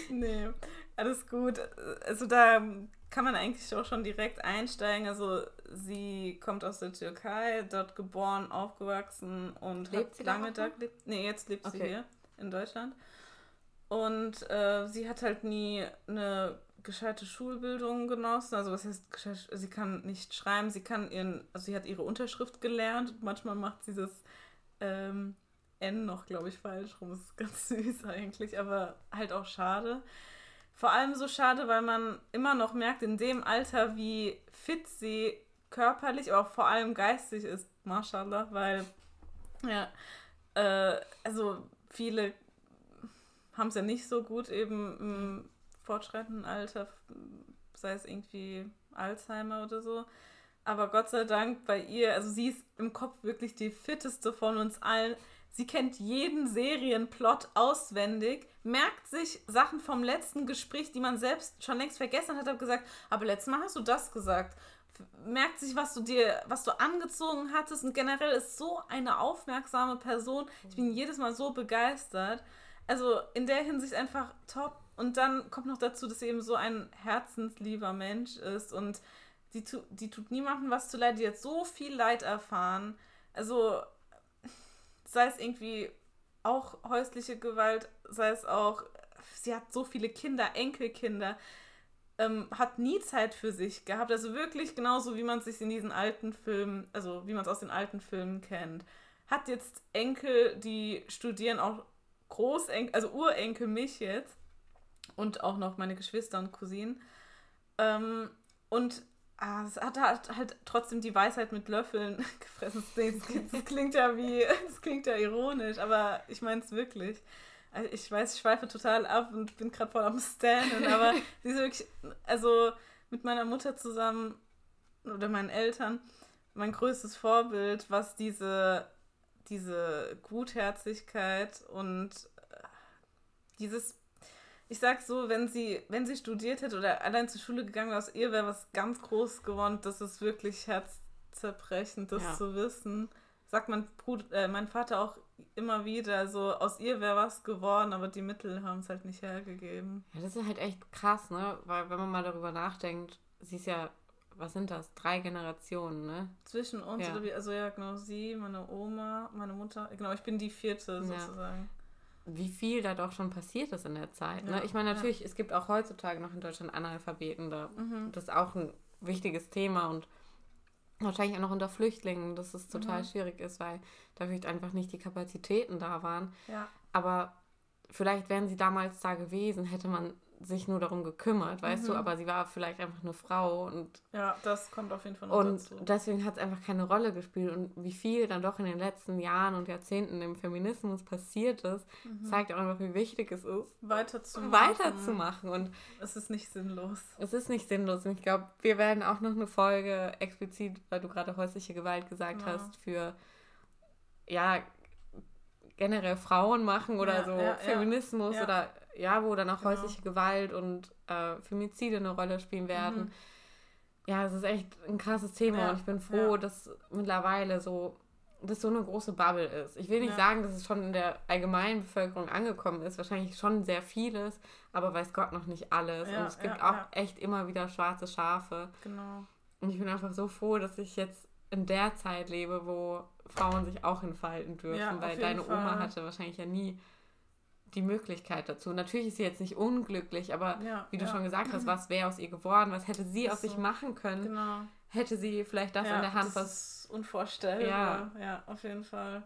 Nee, alles gut. Also da kann man eigentlich auch schon direkt einsteigen. Also sie kommt aus der Türkei, dort geboren, aufgewachsen und Lebt hat sie lange da gelebt. Nee, jetzt lebt sie Okay. hier in Deutschland. Und äh, sie hat halt nie eine gescheite Schulbildung genossen. Also was heißt? Sie kann nicht schreiben, sie kann ihren, also sie hat ihre Unterschrift gelernt manchmal macht sie das ähm, N noch, glaube ich, falsch rum. Das ist ganz [laughs] süß eigentlich, aber halt auch schade. Vor allem so schade, weil man immer noch merkt, in dem Alter, wie fit sie körperlich, aber auch vor allem geistig ist, mashallah, weil, ja, äh, also viele haben es ja nicht so gut eben im fortschreitenden Alter, sei es irgendwie Alzheimer oder so. Aber Gott sei Dank bei ihr, also sie ist im Kopf wirklich die fitteste von uns allen. Sie kennt jeden Serienplot auswendig, merkt sich Sachen vom letzten Gespräch, die man selbst schon längst vergessen hat, hat gesagt, aber letztes Mal hast du das gesagt. Merkt sich, was du dir, was du angezogen hattest und generell ist so eine aufmerksame Person. Ich bin jedes Mal so begeistert. Also in der Hinsicht einfach top. Und dann kommt noch dazu, dass sie eben so ein herzenslieber Mensch ist und die, tu, die tut niemandem was zu leid. Die hat so viel Leid erfahren. Also sei es irgendwie auch häusliche Gewalt, sei es auch, sie hat so viele Kinder, Enkelkinder, ähm, hat nie Zeit für sich gehabt. Also wirklich genauso, wie man es sich in diesen alten Filmen, also wie man es aus den alten Filmen kennt. Hat jetzt Enkel, die studieren auch Großenkel, also Urenkel mich jetzt und auch noch meine Geschwister und Cousinen. Ähm, und ah, es hat halt, halt trotzdem die Weisheit mit Löffeln [laughs] gefressen. Das, klingt ja wie, [laughs] das klingt ja ironisch, aber ich meine es wirklich. also ich weiß, ich schweife total ab und bin gerade voll am Stannen, aber [laughs] sie ist wirklich, also mit meiner Mutter zusammen oder meinen Eltern, mein größtes Vorbild, was diese, diese Gutherzigkeit und dieses, ich sag so, wenn sie, wenn sie studiert hätte oder allein zur Schule gegangen wäre, aus ihr wäre was ganz groß geworden, das ist wirklich herzzerbrechend, das ja. zu wissen. Sagt mein, Bruder, äh, mein Vater auch immer wieder. Also aus ihr wäre was geworden, aber die Mittel haben es halt nicht hergegeben. Ja, das ist halt echt krass, ne? Weil wenn man mal darüber nachdenkt, sie ist ja, was sind das? Drei Generationen, ne? Zwischen uns, ja. Wie, also ja, genau, sie, meine Oma, meine Mutter. Genau, ich bin die vierte sozusagen. Ja. Wie viel da doch schon passiert ist in der Zeit. Ne? Ich meine, natürlich, es gibt auch heutzutage noch in Deutschland Analphabeten. Da, mhm. Das ist auch ein wichtiges Thema und wahrscheinlich auch noch unter Flüchtlingen, dass es total mhm. schwierig ist, weil da vielleicht einfach nicht die Kapazitäten da waren. Ja. Aber vielleicht wären sie damals da gewesen, hätte man sich nur darum gekümmert, weißt mhm. du, aber sie war vielleicht einfach eine Frau und ja, das kommt auf jeden Fall noch und dazu. deswegen hat es einfach keine Rolle gespielt und wie viel dann doch in den letzten Jahren und Jahrzehnten im Feminismus passiert ist, mhm. zeigt auch einfach, wie wichtig es ist, weiterzumachen. weiterzumachen und es ist nicht sinnlos. Es ist nicht sinnlos und ich glaube, wir werden auch noch eine Folge explizit, weil du gerade häusliche Gewalt gesagt ja. hast, für ja generell Frauen machen oder ja, so ja, Feminismus oder ja, wo dann auch genau. häusliche Gewalt und äh, Femizide eine Rolle spielen werden. Mhm. Ja, es ist echt ein krasses Thema ja, und ich bin froh, ja. dass mittlerweile so, dass so eine große Bubble ist. Ich will nicht ja. sagen, dass es schon in der allgemeinen Bevölkerung angekommen ist, wahrscheinlich schon sehr vieles, aber weiß Gott noch nicht alles. und es gibt auch echt immer wieder schwarze Schafe. Genau. Und ich bin einfach so froh, dass ich jetzt in der Zeit lebe, wo Frauen sich auch entfalten dürfen, weil deine Fall. Oma hatte wahrscheinlich ja nie die Möglichkeit dazu. Natürlich ist sie jetzt nicht unglücklich, aber ja, wie du ja. schon gesagt hast, [clears throat] was wäre aus ihr geworden? Was hätte sie aus so. sich machen können? Genau. Hätte sie vielleicht das ja, in der Hand, das was. Ist unvorstellbar. Ja. ja, auf jeden Fall.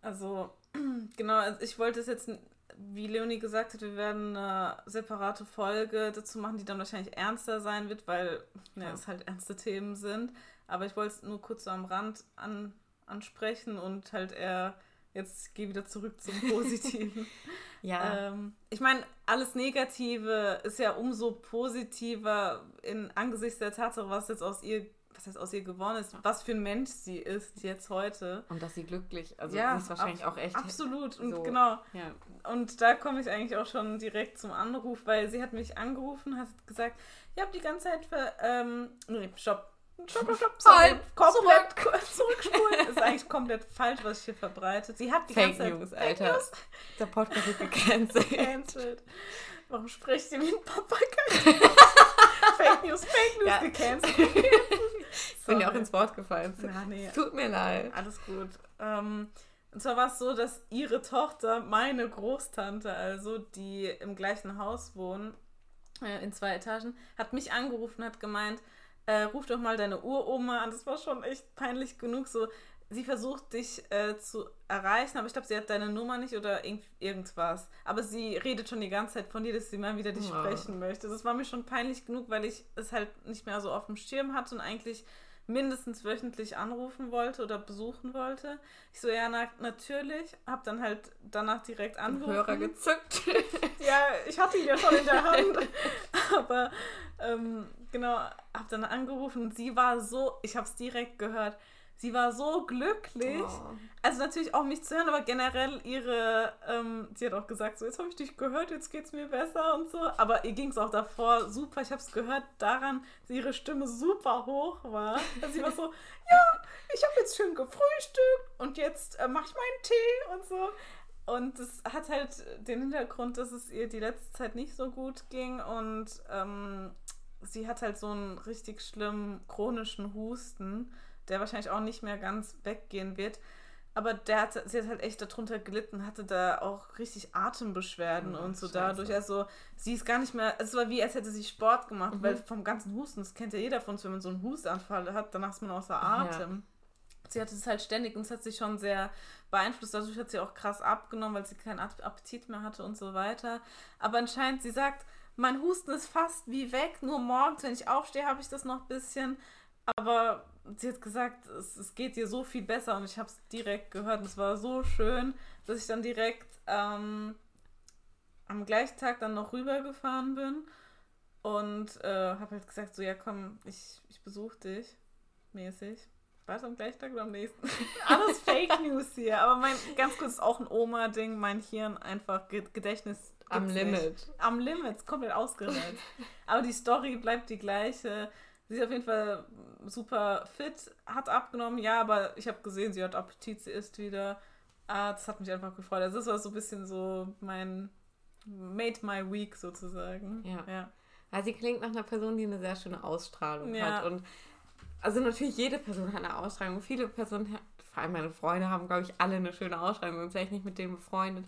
Also, [clears throat] genau, also ich wollte es jetzt, wie Leonie gesagt hat, wir werden eine separate Folge dazu machen, die dann wahrscheinlich ernster sein wird, weil ja, es halt ernste Themen sind. Aber ich wollte es nur kurz so am Rand an, ansprechen und halt eher Jetzt gehe wieder zurück zum Positiven. [laughs] ja. Ähm, ich meine, alles Negative ist ja umso positiver in angesichts der Tatsache, was jetzt aus ihr, was jetzt aus ihr geworden ist, was für ein Mensch sie ist jetzt heute. Und dass sie glücklich, also ja, sie ist wahrscheinlich auch echt. Absolut, und so, genau. Ja. Und da komme ich eigentlich auch schon direkt zum Anruf, weil sie hat mich angerufen, hat gesagt, ich habe die ganze Zeit für, ähm, nee, stopp, Stopp, stopp, sorry. komplett zurück. [laughs] zurückspulen. ist eigentlich komplett falsch, was ich hier verbreite. Sie hat die Fake ganze News, Zeit, Alter. News. Der Podcast wird [laughs] gecancelt. Warum spricht sie wie ein Papagei? [laughs] Fake News, Fake News, ja. gecancelt. ich bin ja auch ins Wort gefallen. Ja, nee. Tut mir leid. Alles gut. Ähm, und zwar war es so, dass ihre Tochter, meine Großtante, also die im gleichen Haus wohnen, äh, in zwei Etagen, hat mich angerufen, hat gemeint, äh, ruf doch mal deine Uroma an. Das war schon echt peinlich genug. So, sie versucht dich äh, zu erreichen, aber ich glaube, sie hat deine Nummer nicht oder irgend, irgendwas. Aber sie redet schon die ganze Zeit von dir, dass sie mal wieder dich ja. sprechen möchte. Das war mir schon peinlich genug, weil ich es halt nicht mehr so auf dem Schirm hatte und eigentlich mindestens wöchentlich anrufen wollte oder besuchen wollte. Ich so, ja, na, natürlich. Hab dann halt danach direkt angerufen. Hörer gezückt. [laughs] ja, ich hatte ihn ja schon in der [laughs] Hand. Aber ähm, genau, hab dann angerufen und sie war so, ich habe es direkt gehört, sie war so glücklich. Oh. Also natürlich auch mich zu hören, aber generell ihre, ähm, sie hat auch gesagt, so jetzt habe ich dich gehört, jetzt geht es mir besser und so. Aber ihr ging es auch davor super. Ich habe es gehört daran, dass ihre Stimme super hoch war. Also sie war so, [laughs] ja, ich habe jetzt schön gefrühstückt und jetzt äh, mache ich meinen Tee und so. Und es hat halt den Hintergrund, dass es ihr die letzte Zeit nicht so gut ging und ähm, sie hat halt so einen richtig schlimmen chronischen Husten, der wahrscheinlich auch nicht mehr ganz weggehen wird. Aber der hat, sie hat halt echt darunter gelitten, hatte da auch richtig Atembeschwerden oh, und so Scheiße. dadurch. Also sie ist gar nicht mehr, es war wie, als hätte sie Sport gemacht, mhm. weil vom ganzen Husten, das kennt ja jeder von uns, wenn man so einen Hustanfall hat, danach ist man außer Atem. Ja. Sie hatte es halt ständig und es hat sich schon sehr beeinflusst. Dadurch hat sie auch krass abgenommen, weil sie keinen Appetit mehr hatte und so weiter. Aber anscheinend, sie sagt, mein Husten ist fast wie weg. Nur morgens, wenn ich aufstehe, habe ich das noch ein bisschen. Aber sie hat gesagt, es, es geht ihr so viel besser und ich habe es direkt gehört. Und es war so schön, dass ich dann direkt ähm, am gleichen Tag dann noch rübergefahren bin und äh, habe halt gesagt, so ja komm, ich, ich besuche dich mäßig. War es am gleichen Tag oder am nächsten? [laughs] Alles Fake News hier. Aber mein, ganz kurz, ist auch ein Oma-Ding. Mein Hirn einfach Gedächtnis. Am Limit. Nicht. Am Limit, komplett ausgereizt. [laughs] Aber die Story bleibt die gleiche. Sie ist auf jeden Fall super fit, hat abgenommen, ja, aber ich habe gesehen, sie hat Appetit, sie isst wieder. Ah, das hat mich einfach gefreut. Also das war so ein bisschen so mein Made my week sozusagen. Ja. ja. Also sie klingt nach einer Person, die eine sehr schöne Ausstrahlung ja. hat. Und also natürlich jede Person hat eine Ausstrahlung. Viele Personen, vor allem meine Freunde, haben, glaube ich, alle eine schöne Ausstrahlung, sonst wäre ich nicht mit denen befreundet.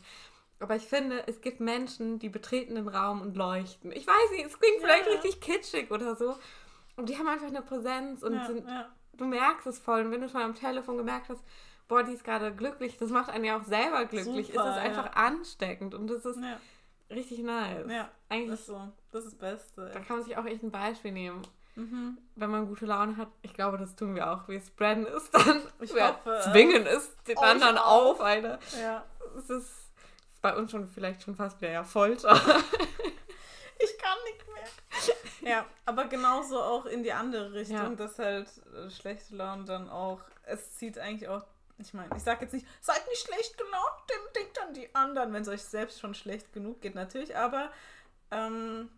Aber ich finde, es gibt Menschen, die betreten den Raum und leuchten. Ich weiß nicht, es klingt ja. vielleicht richtig kitschig oder so. Und die haben einfach eine Präsenz und sind, du merkst es voll. Und wenn du schon am Telefon gemerkt hast, boah, die ist gerade glücklich, das macht einen ja auch selber glücklich. Super, ist es einfach ansteckend und das ist richtig nice. Ja, eigentlich ist so. Das ist das Beste. Da kann man sich auch echt ein Beispiel nehmen. Mhm. Wenn man gute Laune hat, ich glaube, das tun wir auch. Wir spreaden es dann. Ich wir hoffe, zwingen es den oh, anderen auf, Alter. Ja. Es ist bei uns schon vielleicht schon fast wieder ja Folter. [laughs] ich kann nicht mehr. Ja, aber genauso auch in die andere Richtung, ja. dass halt äh, schlechte Laune dann auch, es zieht eigentlich auch ich meine, ich sage jetzt nicht, seid nicht schlecht gelaunt, denkt an die anderen, wenn es euch selbst schon schlecht genug geht, natürlich. Aber, ähm,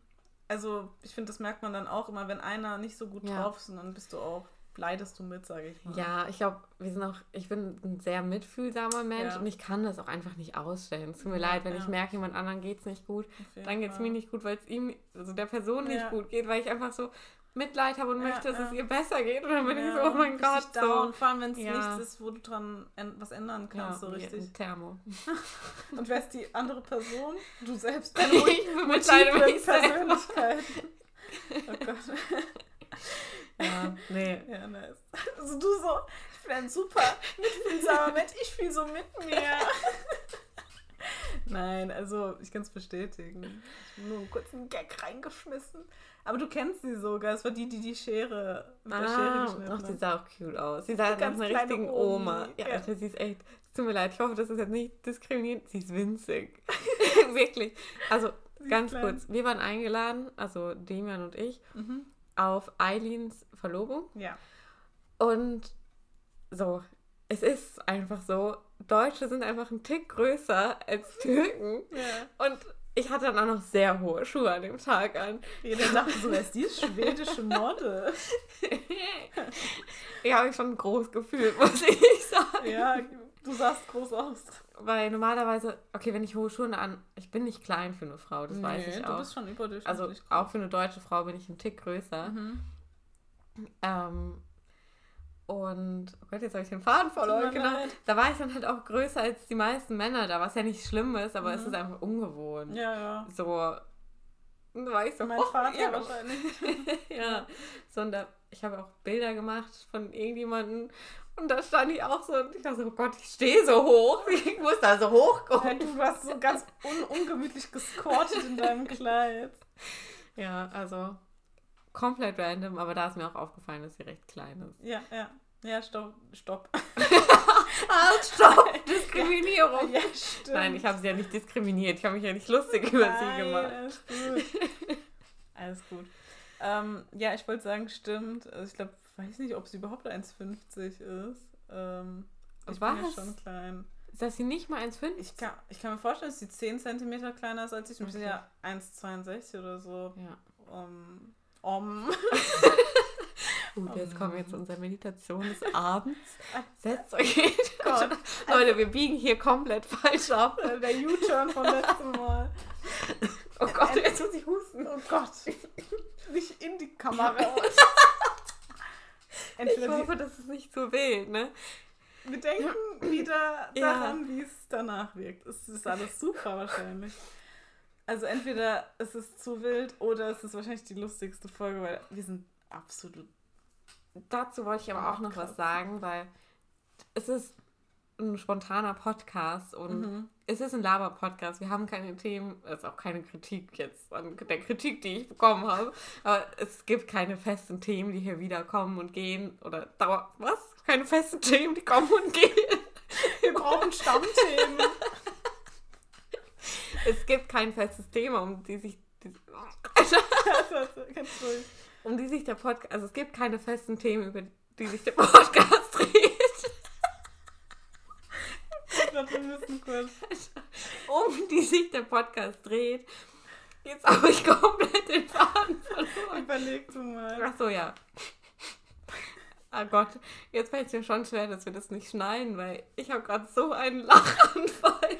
also ich finde, das merkt man dann auch immer, wenn einer nicht so gut ja. drauf ist, dann bist du auch, leidest du mit, sage ich mal. Ja, ich glaube, wir sind auch, ich bin ein sehr mitfühlsamer Mensch ja. und ich kann das auch einfach nicht ausstellen. Es tut mir ja, leid, wenn ich merke, jemand anderen geht es nicht gut, dann geht es mir nicht gut, weil es ihm, also der Person nicht gut geht, weil ich einfach so, Mitleid habe und ja, möchte, dass ja. es ihr besser geht. Und dann bin ja, ich so, oh mein Gott. So. Vor allem, wenn es nichts ist, wo du dran was ändern kannst, so richtig. Thermo. [laughs] und wer ist die andere Person? Du selbst. [laughs] Ich bin mit deiner Persönlichkeit. oh Gott. [laughs] Ja, nee. Ja, nice. Also du so, ich bin super mitfühlsamer Mensch, ich fühle so mit mir. Nein, also ich kann es bestätigen. Ich habe nur einen kurzen Gag reingeschmissen. Aber du kennst sie sogar. Es war die, die die Schere mit ah, der Schere geschnitten hat. Ach, sie sah auch cute aus. Sie sah nach einer richtigen Oma. Ja, ja. Alter, sie ist echt. Es tut mir leid, ich hoffe, das ist jetzt nicht diskriminierend. Sie ist winzig. [laughs] Wirklich. Also, sie ganz kurz. Wir waren eingeladen, also Demian und ich, mhm. Auf Eileens Verlobung. Ja. Und so, es ist einfach so, Deutsche sind einfach ein Tick größer als [laughs] Türken. Ja. Und ich hatte dann auch noch sehr hohe Schuhe an dem Tag an. Jeder dachte so, wer ist die schwedische Model? [laughs] ich habe mich schon groß gefühlt, muss ich sagen. Ja, du sahst groß aus. Weil normalerweise, okay, wenn ich hohe Schuhe an, ich bin nicht klein für eine Frau, das nee, weiß ich auch. du bist schon überdurchschnittlich. Also auch für eine deutsche Frau bin ich ein Tick größer. Mhm. Ähm, und, oh Gott, jetzt habe ich den Faden verloren. Genau. Da war ich dann halt auch größer als die meisten Männer da, was ja nicht schlimm ist, aber mhm. es ist einfach ungewohnt. Ja, ja. So, ich so, mein oh, Vater ja. wahrscheinlich. [laughs] ja, so, und da, ich habe auch Bilder gemacht von irgendjemandem und da stand ich auch so und ich dachte so, oh Gott, ich stehe so hoch, [laughs] ich muss da so hochkommen. Ja, du warst so ganz un ungemütlich gescortet in deinem [laughs] Kleid. Ja, also komplett random, aber da ist mir auch aufgefallen, dass sie recht klein ist. Ja, ja. Ja, stopp. Stopp. halt, [laughs] stopp! [laughs] Diskriminierung. Ja, stimmt. Nein, ich habe sie ja nicht diskriminiert. Ich habe mich ja nicht lustig über Nein, sie gemacht. Alles gut. [laughs] alles gut. Ähm, ja, ich wollte sagen, stimmt. Also ich glaube, weiß nicht, ob sie überhaupt 1,50 ist. Ähm, ich Was? bin ja schon klein. Ist das sie nicht mal 1,50? Ich kann, ich kann mir vorstellen, dass sie 10 cm kleiner ist als ich. Okay. Ich bin ja 1,62 oder so. Ja. Um, Om. [laughs] Gut, jetzt kommen wir zu unserer Meditation des Abends. [laughs] Setzt euch hin. [laughs] Leute, wir biegen hier komplett falsch ab. Der U-Turn vom letzten Mal. Oh Gott, jetzt muss ich husten. Oh Gott. Nicht in die Kamera. ich hoffe, das ist nicht zu wild, ne? Wir denken wieder daran, ja. wie es danach wirkt. Es ist alles super wahrscheinlich. Also entweder es ist zu wild oder es ist wahrscheinlich die lustigste Folge, weil wir sind absolut. Dazu wollte ich aber auch noch krass. was sagen, weil es ist ein spontaner Podcast und mhm. es ist ein Laber-Podcast. Wir haben keine Themen, es ist auch keine Kritik jetzt an der Kritik, die ich bekommen habe. Aber es gibt keine festen Themen, die hier wieder kommen und gehen. Oder dauer. Was? Keine festen Themen, die kommen und gehen. Wir brauchen Stammthemen. [laughs] es gibt kein festes Thema, um die sich. Die, [laughs] [laughs] um die sich der Podcast. Also es gibt keine festen Themen, über die sich der Podcast [laughs] dreht. wir müssen kurz. Um die sich der Podcast dreht. Jetzt habe ich komplett den Faden verloren. Überleg du mal. Ach so, ja. Ah Gott, jetzt fällt es mir schon schwer, dass wir das nicht schneiden, weil ich habe gerade so einen Lachanfall.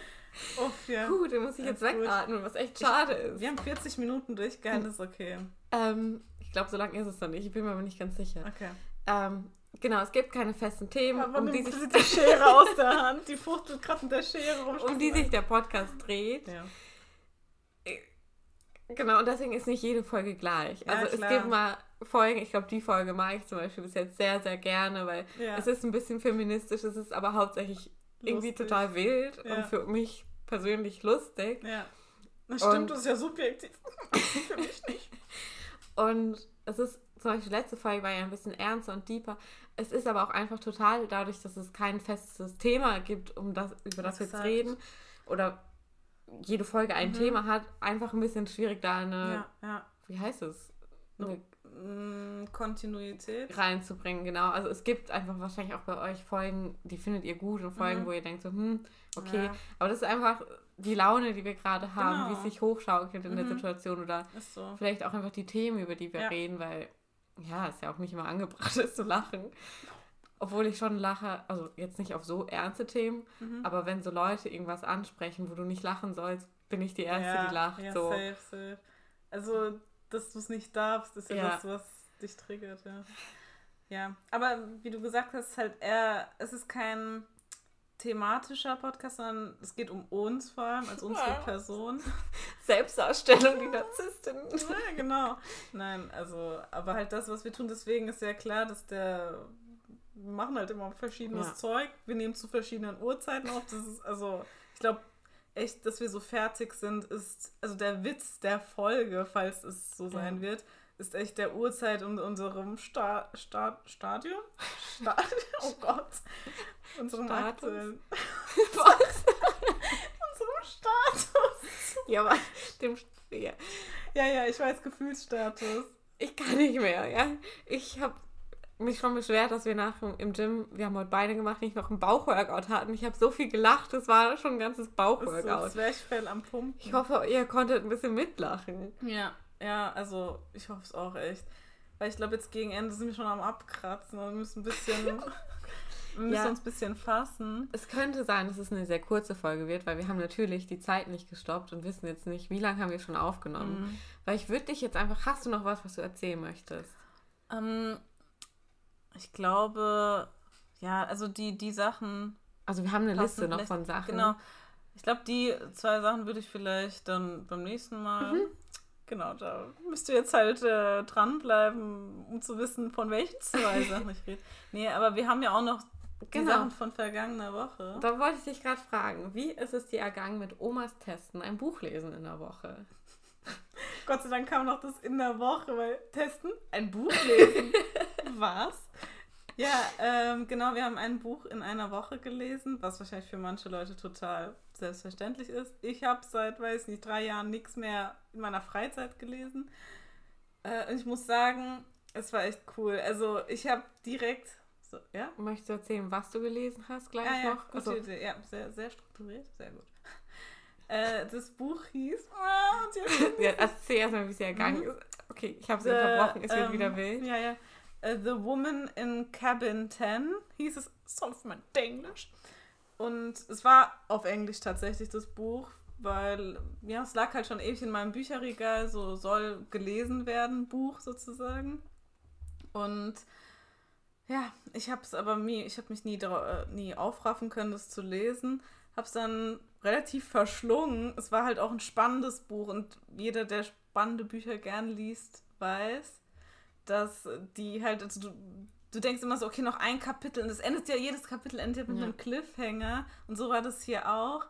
Uff, ja. Puh, den muss ich jetzt wegatmen, was echt schade ist. Wir haben 40 Minuten durchgehalten, ist okay. Ähm, ich glaube, so lange ist es noch nicht. Ich bin mir aber nicht ganz sicher. Okay. Ähm, genau, es gibt keine festen Themen. Aber um die sich die Schere aus der Hand, die fuchtelt gerade der Schere rum. [laughs] Um die sich der Podcast dreht. Ja. Genau, und deswegen ist nicht jede Folge gleich. Ja, also klar. es gibt mal Folgen, ich glaube, die Folge mag ich zum Beispiel bis jetzt sehr, sehr gerne, weil ja. es ist ein bisschen feministisch, es ist aber hauptsächlich lustig. irgendwie total wild ja. und für mich persönlich lustig. Ja. Das stimmt, und, das ist ja subjektiv. [laughs] für mich nicht. Und es ist zum Beispiel die letzte Folge war ja ein bisschen ernster und deeper. Es ist aber auch einfach total dadurch, dass es kein festes Thema gibt, um das, über das wir jetzt reden. Oder jede Folge ein mhm. Thema hat, einfach ein bisschen schwierig, da eine, ja, ja. wie heißt es? Eine Kontinuität reinzubringen, genau. Also es gibt einfach wahrscheinlich auch bei euch Folgen, die findet ihr gut und Folgen, mhm. wo ihr denkt so, hm, okay. Ja. Aber das ist einfach die Laune, die wir gerade haben, genau. wie es sich hochschaukelt in mhm. der Situation oder so. vielleicht auch einfach die Themen, über die wir ja. reden, weil ja, es ja auch nicht immer angebracht [laughs] ist zu lachen. Obwohl ich schon lache, also jetzt nicht auf so ernste Themen, mhm. aber wenn so Leute irgendwas ansprechen, wo du nicht lachen sollst, bin ich die Erste, ja, die lacht. Ja, so. safe, safe. Also, dass du es nicht darfst, ist ja, ja, das, was dich triggert, ja. Ja, aber wie du gesagt hast, halt eher, es ist kein thematischer Podcast, sondern es geht um uns vor allem, als unsere ja. Person. Selbstdarstellung, die [laughs] Narzisstin. Ja, genau. Nein, also, aber halt das, was wir tun, deswegen ist ja klar, dass der wir machen halt immer verschiedenes ja. Zeug. Wir nehmen zu verschiedenen Uhrzeiten auf. Das ist, also, ich glaube, echt, dass wir so fertig sind, ist, also der Witz der Folge, falls es so sein ja. wird, ist echt der Uhrzeit in unserem Sta Sta Stadion? Stadion? [laughs] Oh Gott. Unserem aktuellen. [laughs] unserem Status. Ja, aber dem. Ja. ja, ja, ich weiß Gefühlsstatus. Ich kann nicht mehr, ja. Ich habe mich schon beschwert, dass wir nach im Gym, wir haben heute Beine gemacht, nicht noch ein Bauchworkout hatten. Ich habe so viel gelacht, es war schon ein ganzes Bauchworkout. Das Zwerchfell am Pumpen. Ich hoffe, ihr konntet ein bisschen mitlachen. Ja, ja, also ich hoffe es auch echt. Weil ich glaube, jetzt gegen Ende sind wir schon am Abkratzen und müssen ein bisschen. [laughs] wir müssen ja. uns ein bisschen fassen. Es könnte sein, dass es eine sehr kurze Folge wird, weil wir haben natürlich die Zeit nicht gestoppt und wissen jetzt nicht, wie lange haben wir schon aufgenommen. Mhm. Weil ich würde dich jetzt einfach, hast du noch was, was du erzählen möchtest? Ähm, ich glaube, ja, also die, die Sachen. Also wir haben eine Liste noch von Sachen. Genau. Ich glaube, die zwei Sachen würde ich vielleicht dann beim nächsten Mal. Mhm. Genau, da müsst ihr jetzt halt äh, dranbleiben, um zu wissen, von welchen zwei [laughs] Sachen ich rede. Nee, aber wir haben ja auch noch die genau. Sachen von vergangener Woche. Da wollte ich dich gerade fragen, wie ist es dir ergangen mit Omas Testen, ein Buch lesen in der Woche? [laughs] Gott sei Dank kam noch das in der Woche, weil Testen, ein Buch lesen. [laughs] [laughs] Was? Ja, ähm, genau, wir haben ein Buch in einer Woche gelesen, was wahrscheinlich für manche Leute total selbstverständlich ist. Ich habe seit, weiß nicht, drei Jahren nichts mehr in meiner Freizeit gelesen. Äh, und ich muss sagen, es war echt cool. Also ich habe direkt, so, ja? Möchtest du erzählen, was du gelesen hast gleich ja, ja, noch? Gute also, Idee. Ja, sehr, sehr strukturiert, sehr gut. Äh, das Buch hieß. Oh, [laughs] ja, erzähl erstmal, wie es ergangen mhm. ist. Okay, ich habe es unterbrochen, es wird ähm, wieder wild. Ja, ja. Uh, The Woman in Cabin 10 hieß es, so auf mein Englisch. Und es war auf Englisch tatsächlich das Buch, weil ja, es lag halt schon ewig in meinem Bücherregal, so soll gelesen werden, Buch sozusagen. Und ja, ich habe es aber nie, ich habe mich nie, äh, nie aufraffen können, das zu lesen. Habe es dann relativ verschlungen. Es war halt auch ein spannendes Buch und jeder, der spannende Bücher gern liest, weiß, dass die halt, also du, du denkst immer so, okay, noch ein Kapitel und es endet ja, jedes Kapitel endet mit ja. einem Cliffhanger und so war das hier auch.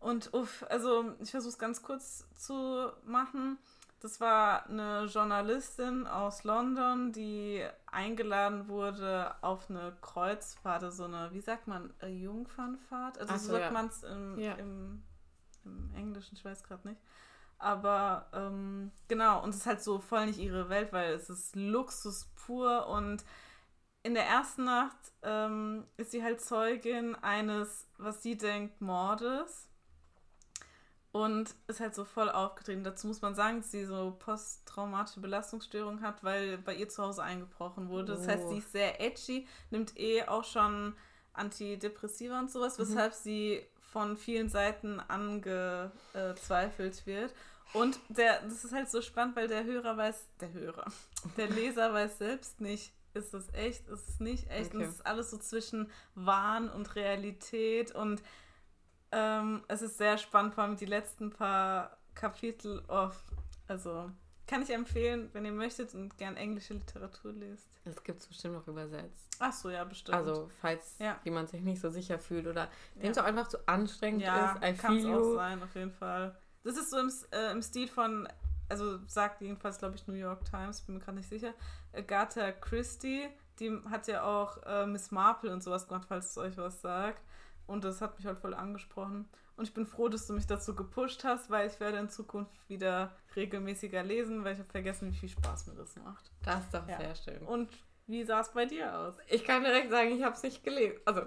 Und uff, also ich versuche es ganz kurz zu machen. Das war eine Journalistin aus London, die eingeladen wurde auf eine Kreuzfahrt, so eine, wie sagt man, Jungfernfahrt? Also so, so sagt ja. man es im, ja. im im Englischen, ich weiß gerade nicht. Aber ähm, genau, und es ist halt so voll nicht ihre Welt, weil es ist Luxus pur und in der ersten Nacht ähm, ist sie halt Zeugin eines, was sie denkt, Mordes. Und ist halt so voll aufgetreten. Dazu muss man sagen, dass sie so posttraumatische Belastungsstörung hat, weil bei ihr zu Hause eingebrochen wurde. Das heißt, sie ist sehr edgy, nimmt eh auch schon Antidepressiva und sowas, weshalb sie von vielen Seiten angezweifelt wird. Und der, das ist halt so spannend, weil der Hörer weiß, der Hörer, [laughs] der Leser weiß selbst nicht, ist es echt, ist es nicht echt. Und Okay. es ist alles so zwischen Wahn und Realität. Und ähm, es ist sehr spannend, vor allem die letzten paar Kapitel auf. Also kann ich empfehlen, wenn ihr möchtet und gern englische Literatur lest. Das gibt es bestimmt noch übersetzt. Ach so, ja, bestimmt. Also, falls Ja. jemand sich nicht so sicher fühlt oder dem Ja. es auch einfach zu anstrengend ja, ist, I kann es auch sein, auf jeden Fall. Das ist so im, äh, im Stil von, also sagt jedenfalls, glaube ich, New York Times, bin mir gerade nicht sicher. Agatha Christie, die hat ja auch äh, Miss Marple und sowas gemacht, falls es euch was sagt. Und das hat mich halt voll angesprochen. Und ich bin froh, dass du mich dazu gepusht hast, weil ich werde in Zukunft wieder regelmäßiger lesen, weil ich habe vergessen, wie viel Spaß mir das macht. Das ist doch Ja. sehr schön. Und wie sah es bei dir aus? Ich kann direkt sagen, ich habe es nicht gelesen. Also,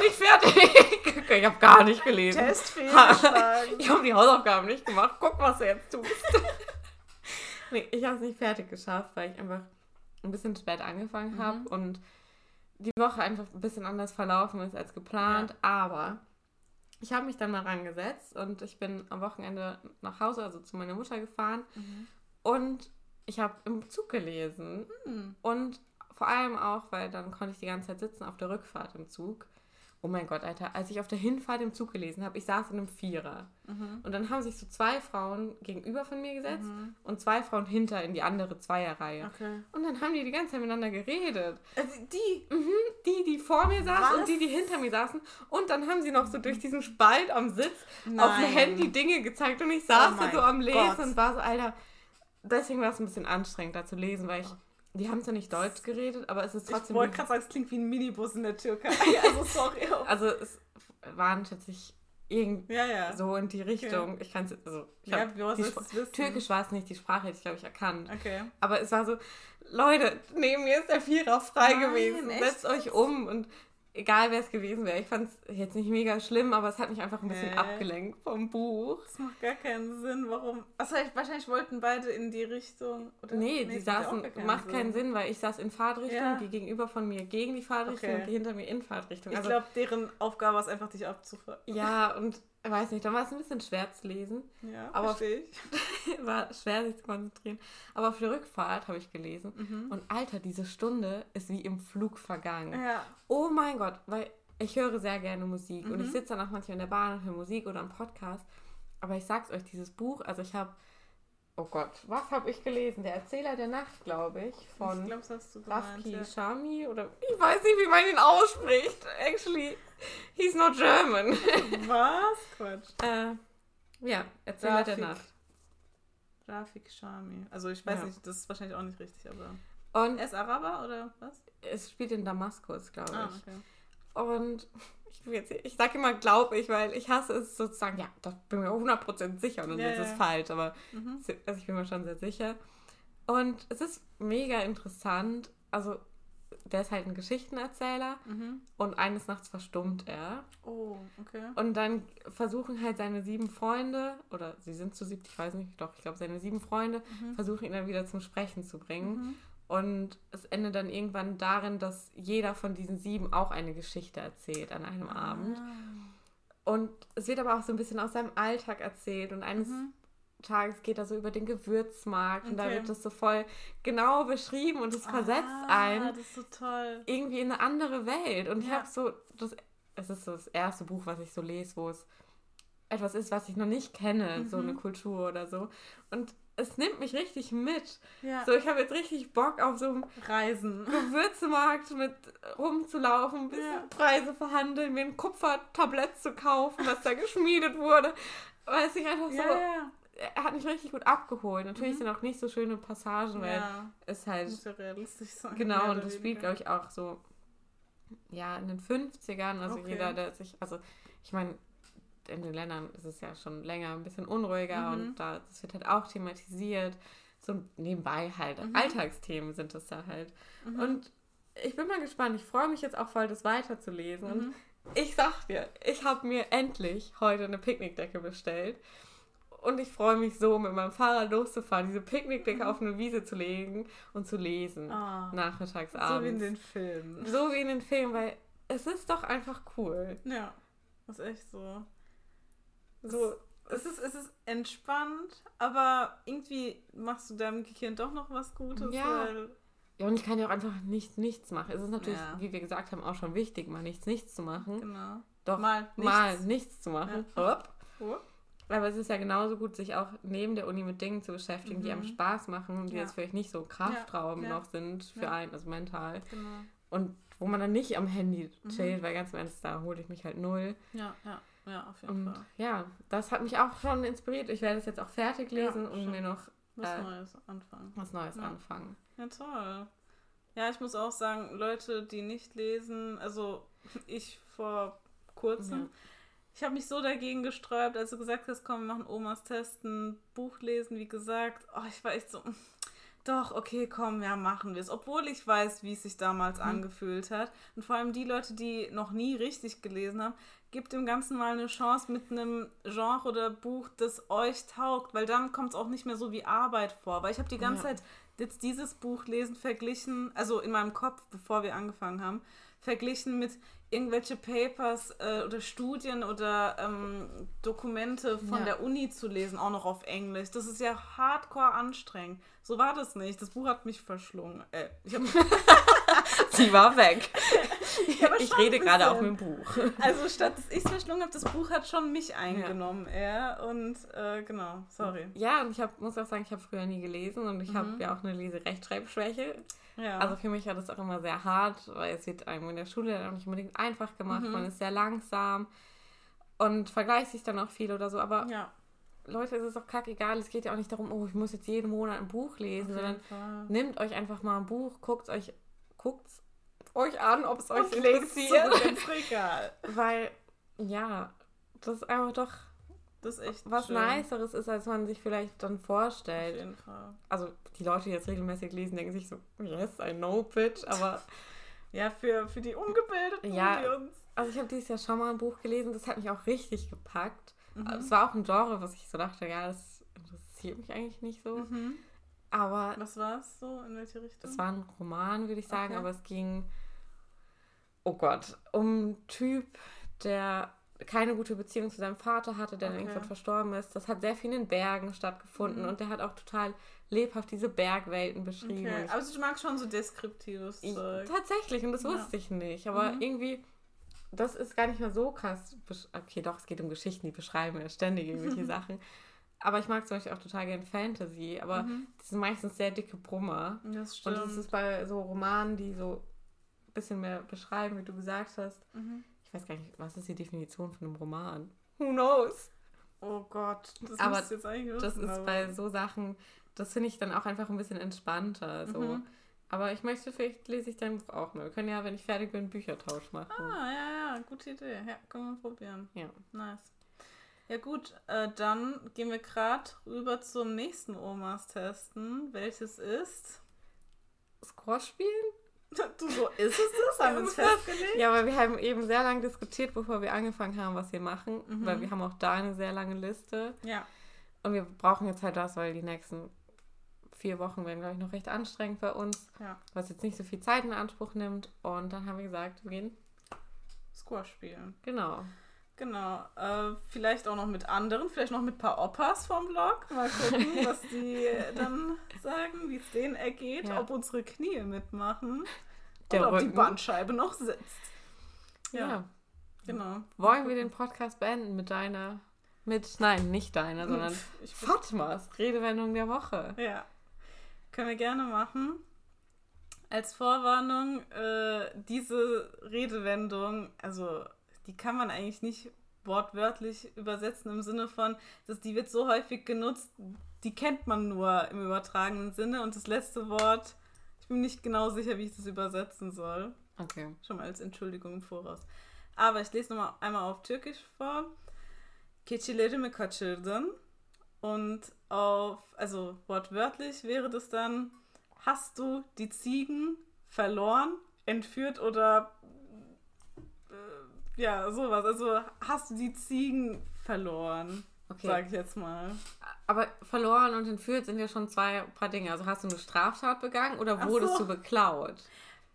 nicht fertig. [laughs] ich habe gar nicht gelesen. Testfehlschlagen. [laughs] Ich habe die Hausaufgaben nicht gemacht. Guck, was du jetzt tust. [laughs] nee, ich habe es nicht fertig geschafft, weil ich einfach ein bisschen spät angefangen Mhm. habe und die Woche einfach ein bisschen anders verlaufen ist als geplant. Aber ich habe mich dann mal rangesetzt und ich bin am Wochenende nach Hause, also zu meiner Mutter gefahren und ich habe im Zug gelesen Hm. und vor allem auch, weil dann konnte ich die ganze Zeit sitzen auf der Rückfahrt im Zug. Oh mein Gott, Alter, als ich auf der Hinfahrt im Zug gelesen habe, ich saß in einem Vierer. Mhm. Und dann haben sich so zwei Frauen gegenüber von mir gesetzt Mhm. und zwei Frauen hinter in die andere Zweierreihe. Okay. Und dann haben die die ganze Zeit miteinander geredet. Also die. Die, die vor mir saßen und die, die hinter mir saßen. Und dann haben sie noch so durch diesen Spalt am Sitz auf dem Nein. Handy Dinge gezeigt. Und ich saß Oh da so am Lesen Gott. und war so, Alter, deswegen war es ein bisschen anstrengend, da zu lesen, weil ich, die haben zwar nicht Deutsch geredet, aber es ist Ich trotzdem... wollte gerade sagen, es klingt wie ein Minibus in der Türkei. [laughs] Also sorry. also es waren tatsächlich irgendwie ja, ja. so in die Richtung. Ich kann es, also ich ja, wissen? Türkisch war es nicht, die Sprache hätte ich, glaube ich, erkannt. Okay. Aber es war so, Leute, neben mir ist der Vierer frei Nein, gewesen. echt? Setzt euch um und egal wer es gewesen wäre. Ich fand es jetzt nicht mega schlimm, aber es hat mich einfach ein bisschen Hä? abgelenkt vom Buch. Das macht gar keinen Sinn. Warum? Also wahrscheinlich wollten beide in die Richtung. Oder? Nee, die das macht saßen, gar macht keinen Sinn, weil ich saß in Fahrtrichtung, Ja. die gegenüber von mir gegen die Fahrtrichtung Okay. und die hinter mir in Fahrtrichtung. Ich Also, glaube, deren Aufgabe war es einfach, dich abzufahren. ja, und ich weiß nicht, dann war es ein bisschen schwer zu lesen. Ja, Aber- ich. [laughs] War schwer, sich zu konzentrieren. Aber auf der Rückfahrt habe ich gelesen. Mhm. Und Alter, diese Stunde ist wie im Flug vergangen. Ja. Oh mein Gott, weil ich höre sehr gerne Musik und ich Mhm. sitze dann auch manchmal in der Bahn und höre Musik oder einen Podcast. Aber ich sag's euch, dieses Buch, also ich habe, oh Gott, was habe ich gelesen? Der Erzähler der Nacht, glaube ich, ich von. Rafki Ja. Shami oder ich weiß nicht, wie man ihn ausspricht. Actually, he's not German. [laughs] Was? Quatsch. äh, ja, Erzähler der Rafik. Nacht. Rafik Shami. Also ich weiß Ja. nicht, das ist wahrscheinlich auch nicht richtig, aber. Und Er ist Araber oder was? es spielt in Damaskus, glaube Ah, ich. okay. Und ich, jetzt- ich sage immer, glaube ich, weil ich hasse es sozusagen, ja, da bin ich mir 100% sicher und dann Ja, ist es ja. falsch, aber Mhm. also ich bin mir schon sehr sicher. Und es ist mega interessant. Also, der ist halt ein Geschichtenerzähler Mhm. und eines Nachts verstummt er. Oh, okay. Und dann versuchen halt seine sieben Freunde, oder sie sind zu siebt, ich weiß nicht, doch, ich glaube, seine sieben Freunde Mhm. versuchen ihn dann wieder zum Sprechen zu bringen. Mhm. Und es endet dann irgendwann darin, dass jeder von diesen sieben auch eine Geschichte erzählt an einem Abend. Ah. Und es wird aber auch so ein bisschen aus seinem Alltag erzählt. Und eines Mhm. Tages geht er so über den Gewürzmarkt und da Okay. wird das so voll genau beschrieben und es versetzt ah, einen Das ist so toll. irgendwie in eine andere Welt. Und ich Ja. habe so, das, es ist so das erste Buch, was ich so lese, wo es etwas ist, was ich noch nicht kenne, so Mhm. eine Kultur oder so. Und es nimmt mich richtig mit. Ja. So, ich habe jetzt richtig Bock auf so einem Reisen. Gewürzemarkt mit rumzulaufen, ein bisschen Ja. Preise verhandeln, mir ein Kupfertablett zu kaufen, was da geschmiedet wurde. Weiß ich einfach so. Ja. Er hat mich richtig gut abgeholt. Natürlich Mhm. sind auch nicht so schöne Passagen, weil es halt. Muss ja realistisch sein. Genau, und das spielt, glaube ich, auch so. Ja, in den 50ern. Also Okay. jeder, der sich. Also, ich meine, in den Ländern ist es ja schon länger ein bisschen unruhiger Mhm. und da das wird halt auch thematisiert. So nebenbei halt. Mhm. Alltagsthemen sind das da halt. Mhm. Und ich bin mal gespannt. Ich freue mich jetzt auch voll, das weiterzulesen. Und Mhm. ich sag dir, ich habe mir endlich heute eine Picknickdecke bestellt. Und ich freue mich so, mit meinem Fahrrad loszufahren, diese Picknickdecke auf eine Wiese zu legen und zu lesen. Mhm. Ah, Nachmittags, so wie abends. in den Filmen. so wie in den Filmen, weil es ist doch einfach cool. Ja, ist echt so. So, Es ist, es ist entspannt, aber irgendwie machst du deinem Gehirn doch noch was Gutes. Ja. Weil, ja, und ich kann ja auch einfach nicht nichts machen. Es ist natürlich, Ja. wie wir gesagt haben, auch schon wichtig, mal nichts, nichts zu machen. genau. Doch Mal nichts. mal nichts zu machen. Hopp. Oh. Aber es ist ja genauso gut, sich auch neben der Uni mit Dingen zu beschäftigen, die Mhm. einem Spaß machen und die Ja. jetzt vielleicht nicht so kraftraubend Ja. noch sind für Ja. einen, also mental. Genau. Und wo man dann nicht am Handy Mhm. chillt, weil ganz im Ernst, da hole ich mich halt null. Ja, ja, ja, auf jeden Und Fall. ja, das hat mich auch schon inspiriert. Ich werde es jetzt auch fertig Ja, lesen und schön. mir noch Was äh, Neues anfangen. was Neues Ja. anfangen. Ja, toll. Ja, ich muss auch sagen, Leute, die nicht lesen, also [laughs] ich vor kurzem, Ja. ich habe mich so dagegen gesträubt, als du gesagt hast, komm, wir machen Omas Testen, Buch lesen, wie gesagt. Oh, ich war echt so, [laughs] doch, okay, komm, ja, machen wir es. Obwohl ich weiß, wie es sich damals Mhm. angefühlt hat. Und vor allem die Leute, die noch nie richtig gelesen haben, gebt dem Ganzen mal eine Chance mit einem Genre oder Buch, das euch taugt, weil dann kommt es auch nicht mehr so wie Arbeit vor. Weil ich habe die ganze Ja. Zeit jetzt dieses Buch lesen verglichen, also in meinem Kopf, bevor wir angefangen haben, verglichen mit irgendwelche Papers äh, oder Studien oder ähm, Dokumente von Ja. der Uni zu lesen, auch noch auf Englisch. Das ist ja hardcore anstrengend. So war das nicht. Das Buch hat mich verschlungen. Äh, ich hab, [laughs] [laughs] Sie war weg. aber ich rede gerade mit dem Buch. also statt dass ich es verschlungen habe, das Buch hat schon mich eingenommen. Ja, und äh, genau, sorry. Ja, und ich hab, muss auch sagen, ich habe früher nie gelesen und ich habe Mhm. ja auch eine Leserechtschreibschwäche. Ja. Also für mich war das auch immer sehr hart, weil es wird einem in der Schule dann auch nicht unbedingt einfach gemacht. Mhm. Man ist sehr langsam und vergleicht sich dann auch viel oder so. Aber ja, Leute, es ist auch kackegal. Es geht ja auch nicht darum, oh, ich muss jetzt jeden Monat ein Buch lesen, auf sondern Fall. nehmt euch einfach mal ein Buch, guckt euch, guckt's euch an, ob es euch Und interessiert. zurück ins [laughs] Regal. Weil, ja, das ist einfach doch Das ist echt was schön. Niceres ist, als man sich vielleicht dann Auf vorstellt. jeden Fall. Also die Leute, die jetzt regelmäßig lesen, denken sich so, yes, I know, bitch. Aber [laughs] Ja, für, für die Ungebildeten Ja. wie uns. also ich habe dieses Jahr schon mal ein Buch gelesen, das hat mich auch richtig gepackt. Mhm. Es war auch ein Genre, was ich so dachte, ja, das interessiert mich eigentlich nicht so. Mhm. Aber Was war es so? In welche Richtung? es war ein Roman, würde ich sagen, Okay. aber es ging, oh Gott, um einen Typ, der keine gute Beziehung zu seinem Vater hatte, der dann Okay. irgendwann verstorben ist. Das hat sehr viel in den Bergen stattgefunden Mhm. und der hat auch total lebhaft diese Bergwelten beschrieben. Okay. Also du magst schon so deskriptives Zeug. Tatsächlich, und das Ja. wusste ich nicht. Aber Mhm. irgendwie, das ist gar nicht mehr so krass. Okay, doch, es geht um Geschichten, die beschreiben ja ständig irgendwelche [laughs] Sachen. Aber ich mag zum Beispiel auch total gern Fantasy, aber Mhm. das sind meistens sehr dicke Brummer. Das Und stimmt. das ist bei so Romanen, die so ein bisschen mehr beschreiben, wie du gesagt hast. mhm. Ich weiß gar nicht, was ist die Definition von einem Roman? Who knows? Oh Gott, das Aber jetzt eigentlich wissen. Das ist aber- bei so Sachen, das finde ich dann auch einfach ein bisschen entspannter. So. Mhm. Aber ich möchte, vielleicht lese ich dein Buch auch mal. Wir können ja, wenn ich fertig bin, einen Büchertausch machen. Ah, ja, ja, gute Idee. Ja, können wir probieren. Ja. Nice. Ja gut, äh, dann gehen wir gerade rüber zum nächsten Omas testen, welches ist. Squash spielen? Du, so ist es das? Haben wir uns [laughs] festgelegt? Ja, aber wir haben eben sehr lange diskutiert, bevor wir angefangen haben, was wir machen. Mhm. Weil wir haben auch da eine sehr lange Liste. Ja. Und wir brauchen jetzt halt das, weil die nächsten vier Wochen werden, glaube ich, noch recht anstrengend bei uns. Ja. Was jetzt nicht so viel Zeit in Anspruch nimmt. Und dann haben wir gesagt, wir gehen. Squash spielen. Genau. Genau. Äh, vielleicht auch noch mit anderen, vielleicht noch mit ein paar Opas vom Blog. Mal gucken, [laughs] was die dann sagen, wie es denen ergeht, Ja. ob unsere Knie mitmachen Der oder ob die Rücken. Bandscheibe noch sitzt. Ja. Ja, genau. Wollen wir den Podcast beenden mit deiner. Mit, nein, nicht deiner, sondern Ich Fatmas Redewendung der Woche. ja. Können wir gerne machen. Als Vorwarnung, äh, diese Redewendung, also die kann man eigentlich nicht wortwörtlich übersetzen im Sinne von, dass die wird so häufig genutzt, die kennt man nur im übertragenen Sinne und das letzte Wort, ich bin nicht genau sicher, wie ich das übersetzen soll. Okay. Schon mal als Entschuldigung im Voraus. Aber ich lese nochmal einmal auf Türkisch vor. Keçilerimi kaçırdın. Und auf, also wortwörtlich wäre das dann, hast du die Ziegen verloren, entführt oder ja, sowas. Also hast du die Ziegen verloren, Okay. sage ich jetzt mal. Aber verloren und entführt sind ja schon zwei paar Dinge. Also hast du eine Straftat begangen oder wurdest so. du beklaut?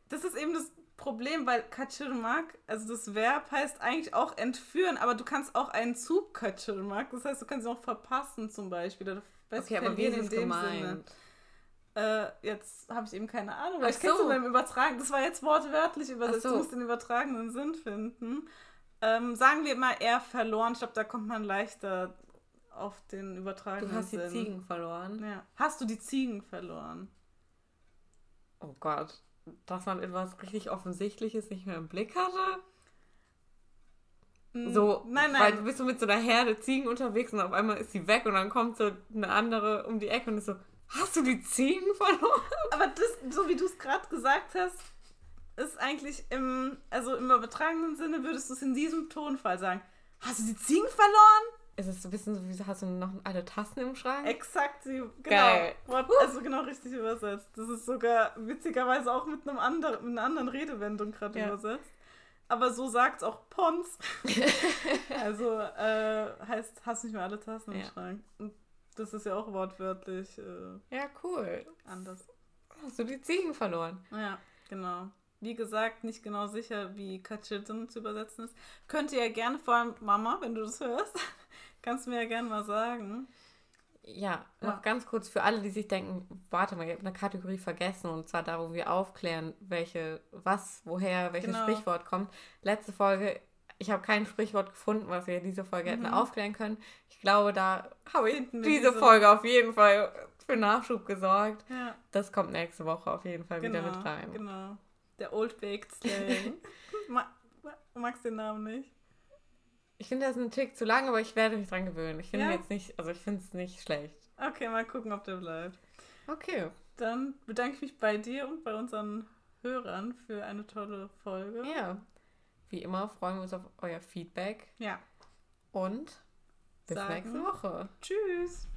Das ist eben das Problem, weil kaçırmak, also das Verb heißt eigentlich auch entführen, aber du kannst auch einen Zug kaçırmak, das heißt, du kannst ihn auch verpassen zum Beispiel. Oder Okay, aber wie ist es gemeint? Äh, jetzt habe ich eben keine Ahnung, weil Ach ich kenn's so. so. beim Übertragen, das war jetzt wortwörtlich übersetzt, so. du musst den übertragenen Sinn finden. Ähm, sagen wir mal, er verloren, ich glaube, da kommt man leichter auf den übertragenen Du hast die Sinn. Ziegen verloren. Ja. Hast du die Ziegen verloren? Oh Gott. Dass man etwas richtig Offensichtliches nicht mehr im Blick hatte? Mm, So, nein, Weil nein. du bist so mit so einer Herde Ziegen unterwegs und auf einmal ist sie weg und dann kommt so eine andere um die Ecke und ist so, hast du die Ziegen verloren? Aber das, so wie du es gerade gesagt hast, ist eigentlich im, also im übertragenen Sinne würdest du es in diesem Tonfall sagen. Hast du die Ziegen verloren? Es ist so ein bisschen so, wie hast du noch alle Tassen im Schrank? Exakt, sie, genau. Geil. Also genau richtig übersetzt. Das ist sogar witzigerweise auch mit einem anderen, mit einer anderen Redewendung gerade Ja. übersetzt. Aber so sagt es auch Pons. [laughs] also äh, heißt, hast nicht mehr alle Tassen im Ja. Schrank. Und das ist ja auch wortwörtlich äh, Ja, cool. anders. Hast du die Ziegen verloren? Ja, genau. Wie gesagt, nicht genau sicher, wie Kaçırdın zu übersetzen ist. Könnt ihr ja gerne, vor allem Mama, wenn du das hörst, [laughs] kannst du mir ja gerne mal sagen. Ja, noch Ja. ganz kurz für alle, die sich denken, warte mal, ich habe eine Kategorie vergessen und zwar darum, wir aufklären, welche, was, woher, welches Genau. Sprichwort kommt. Letzte Folge, ich habe kein Sprichwort gefunden, was wir in dieser Folge hätten Mhm. aufklären können. Ich glaube, da habe ich diese diese- Folge auf jeden Fall für Nachschub gesorgt. Ja, Das kommt nächste Woche auf jeden Fall genau. wieder mit rein. Genau. Der Old Baked Slang. [laughs] Ma magst den Namen nicht? Ich finde das ein Tick zu lang, aber ich werde mich dran gewöhnen. Ich finde Ja? jetzt nicht, also ich finde es nicht schlecht. Okay, mal gucken, ob der bleibt. Okay. Dann bedanke ich mich bei dir und bei unseren Hörern für eine tolle Folge. Ja. Wie immer freuen wir uns auf euer Feedback Ja. und bis Sagen. nächste Woche. Tschüss.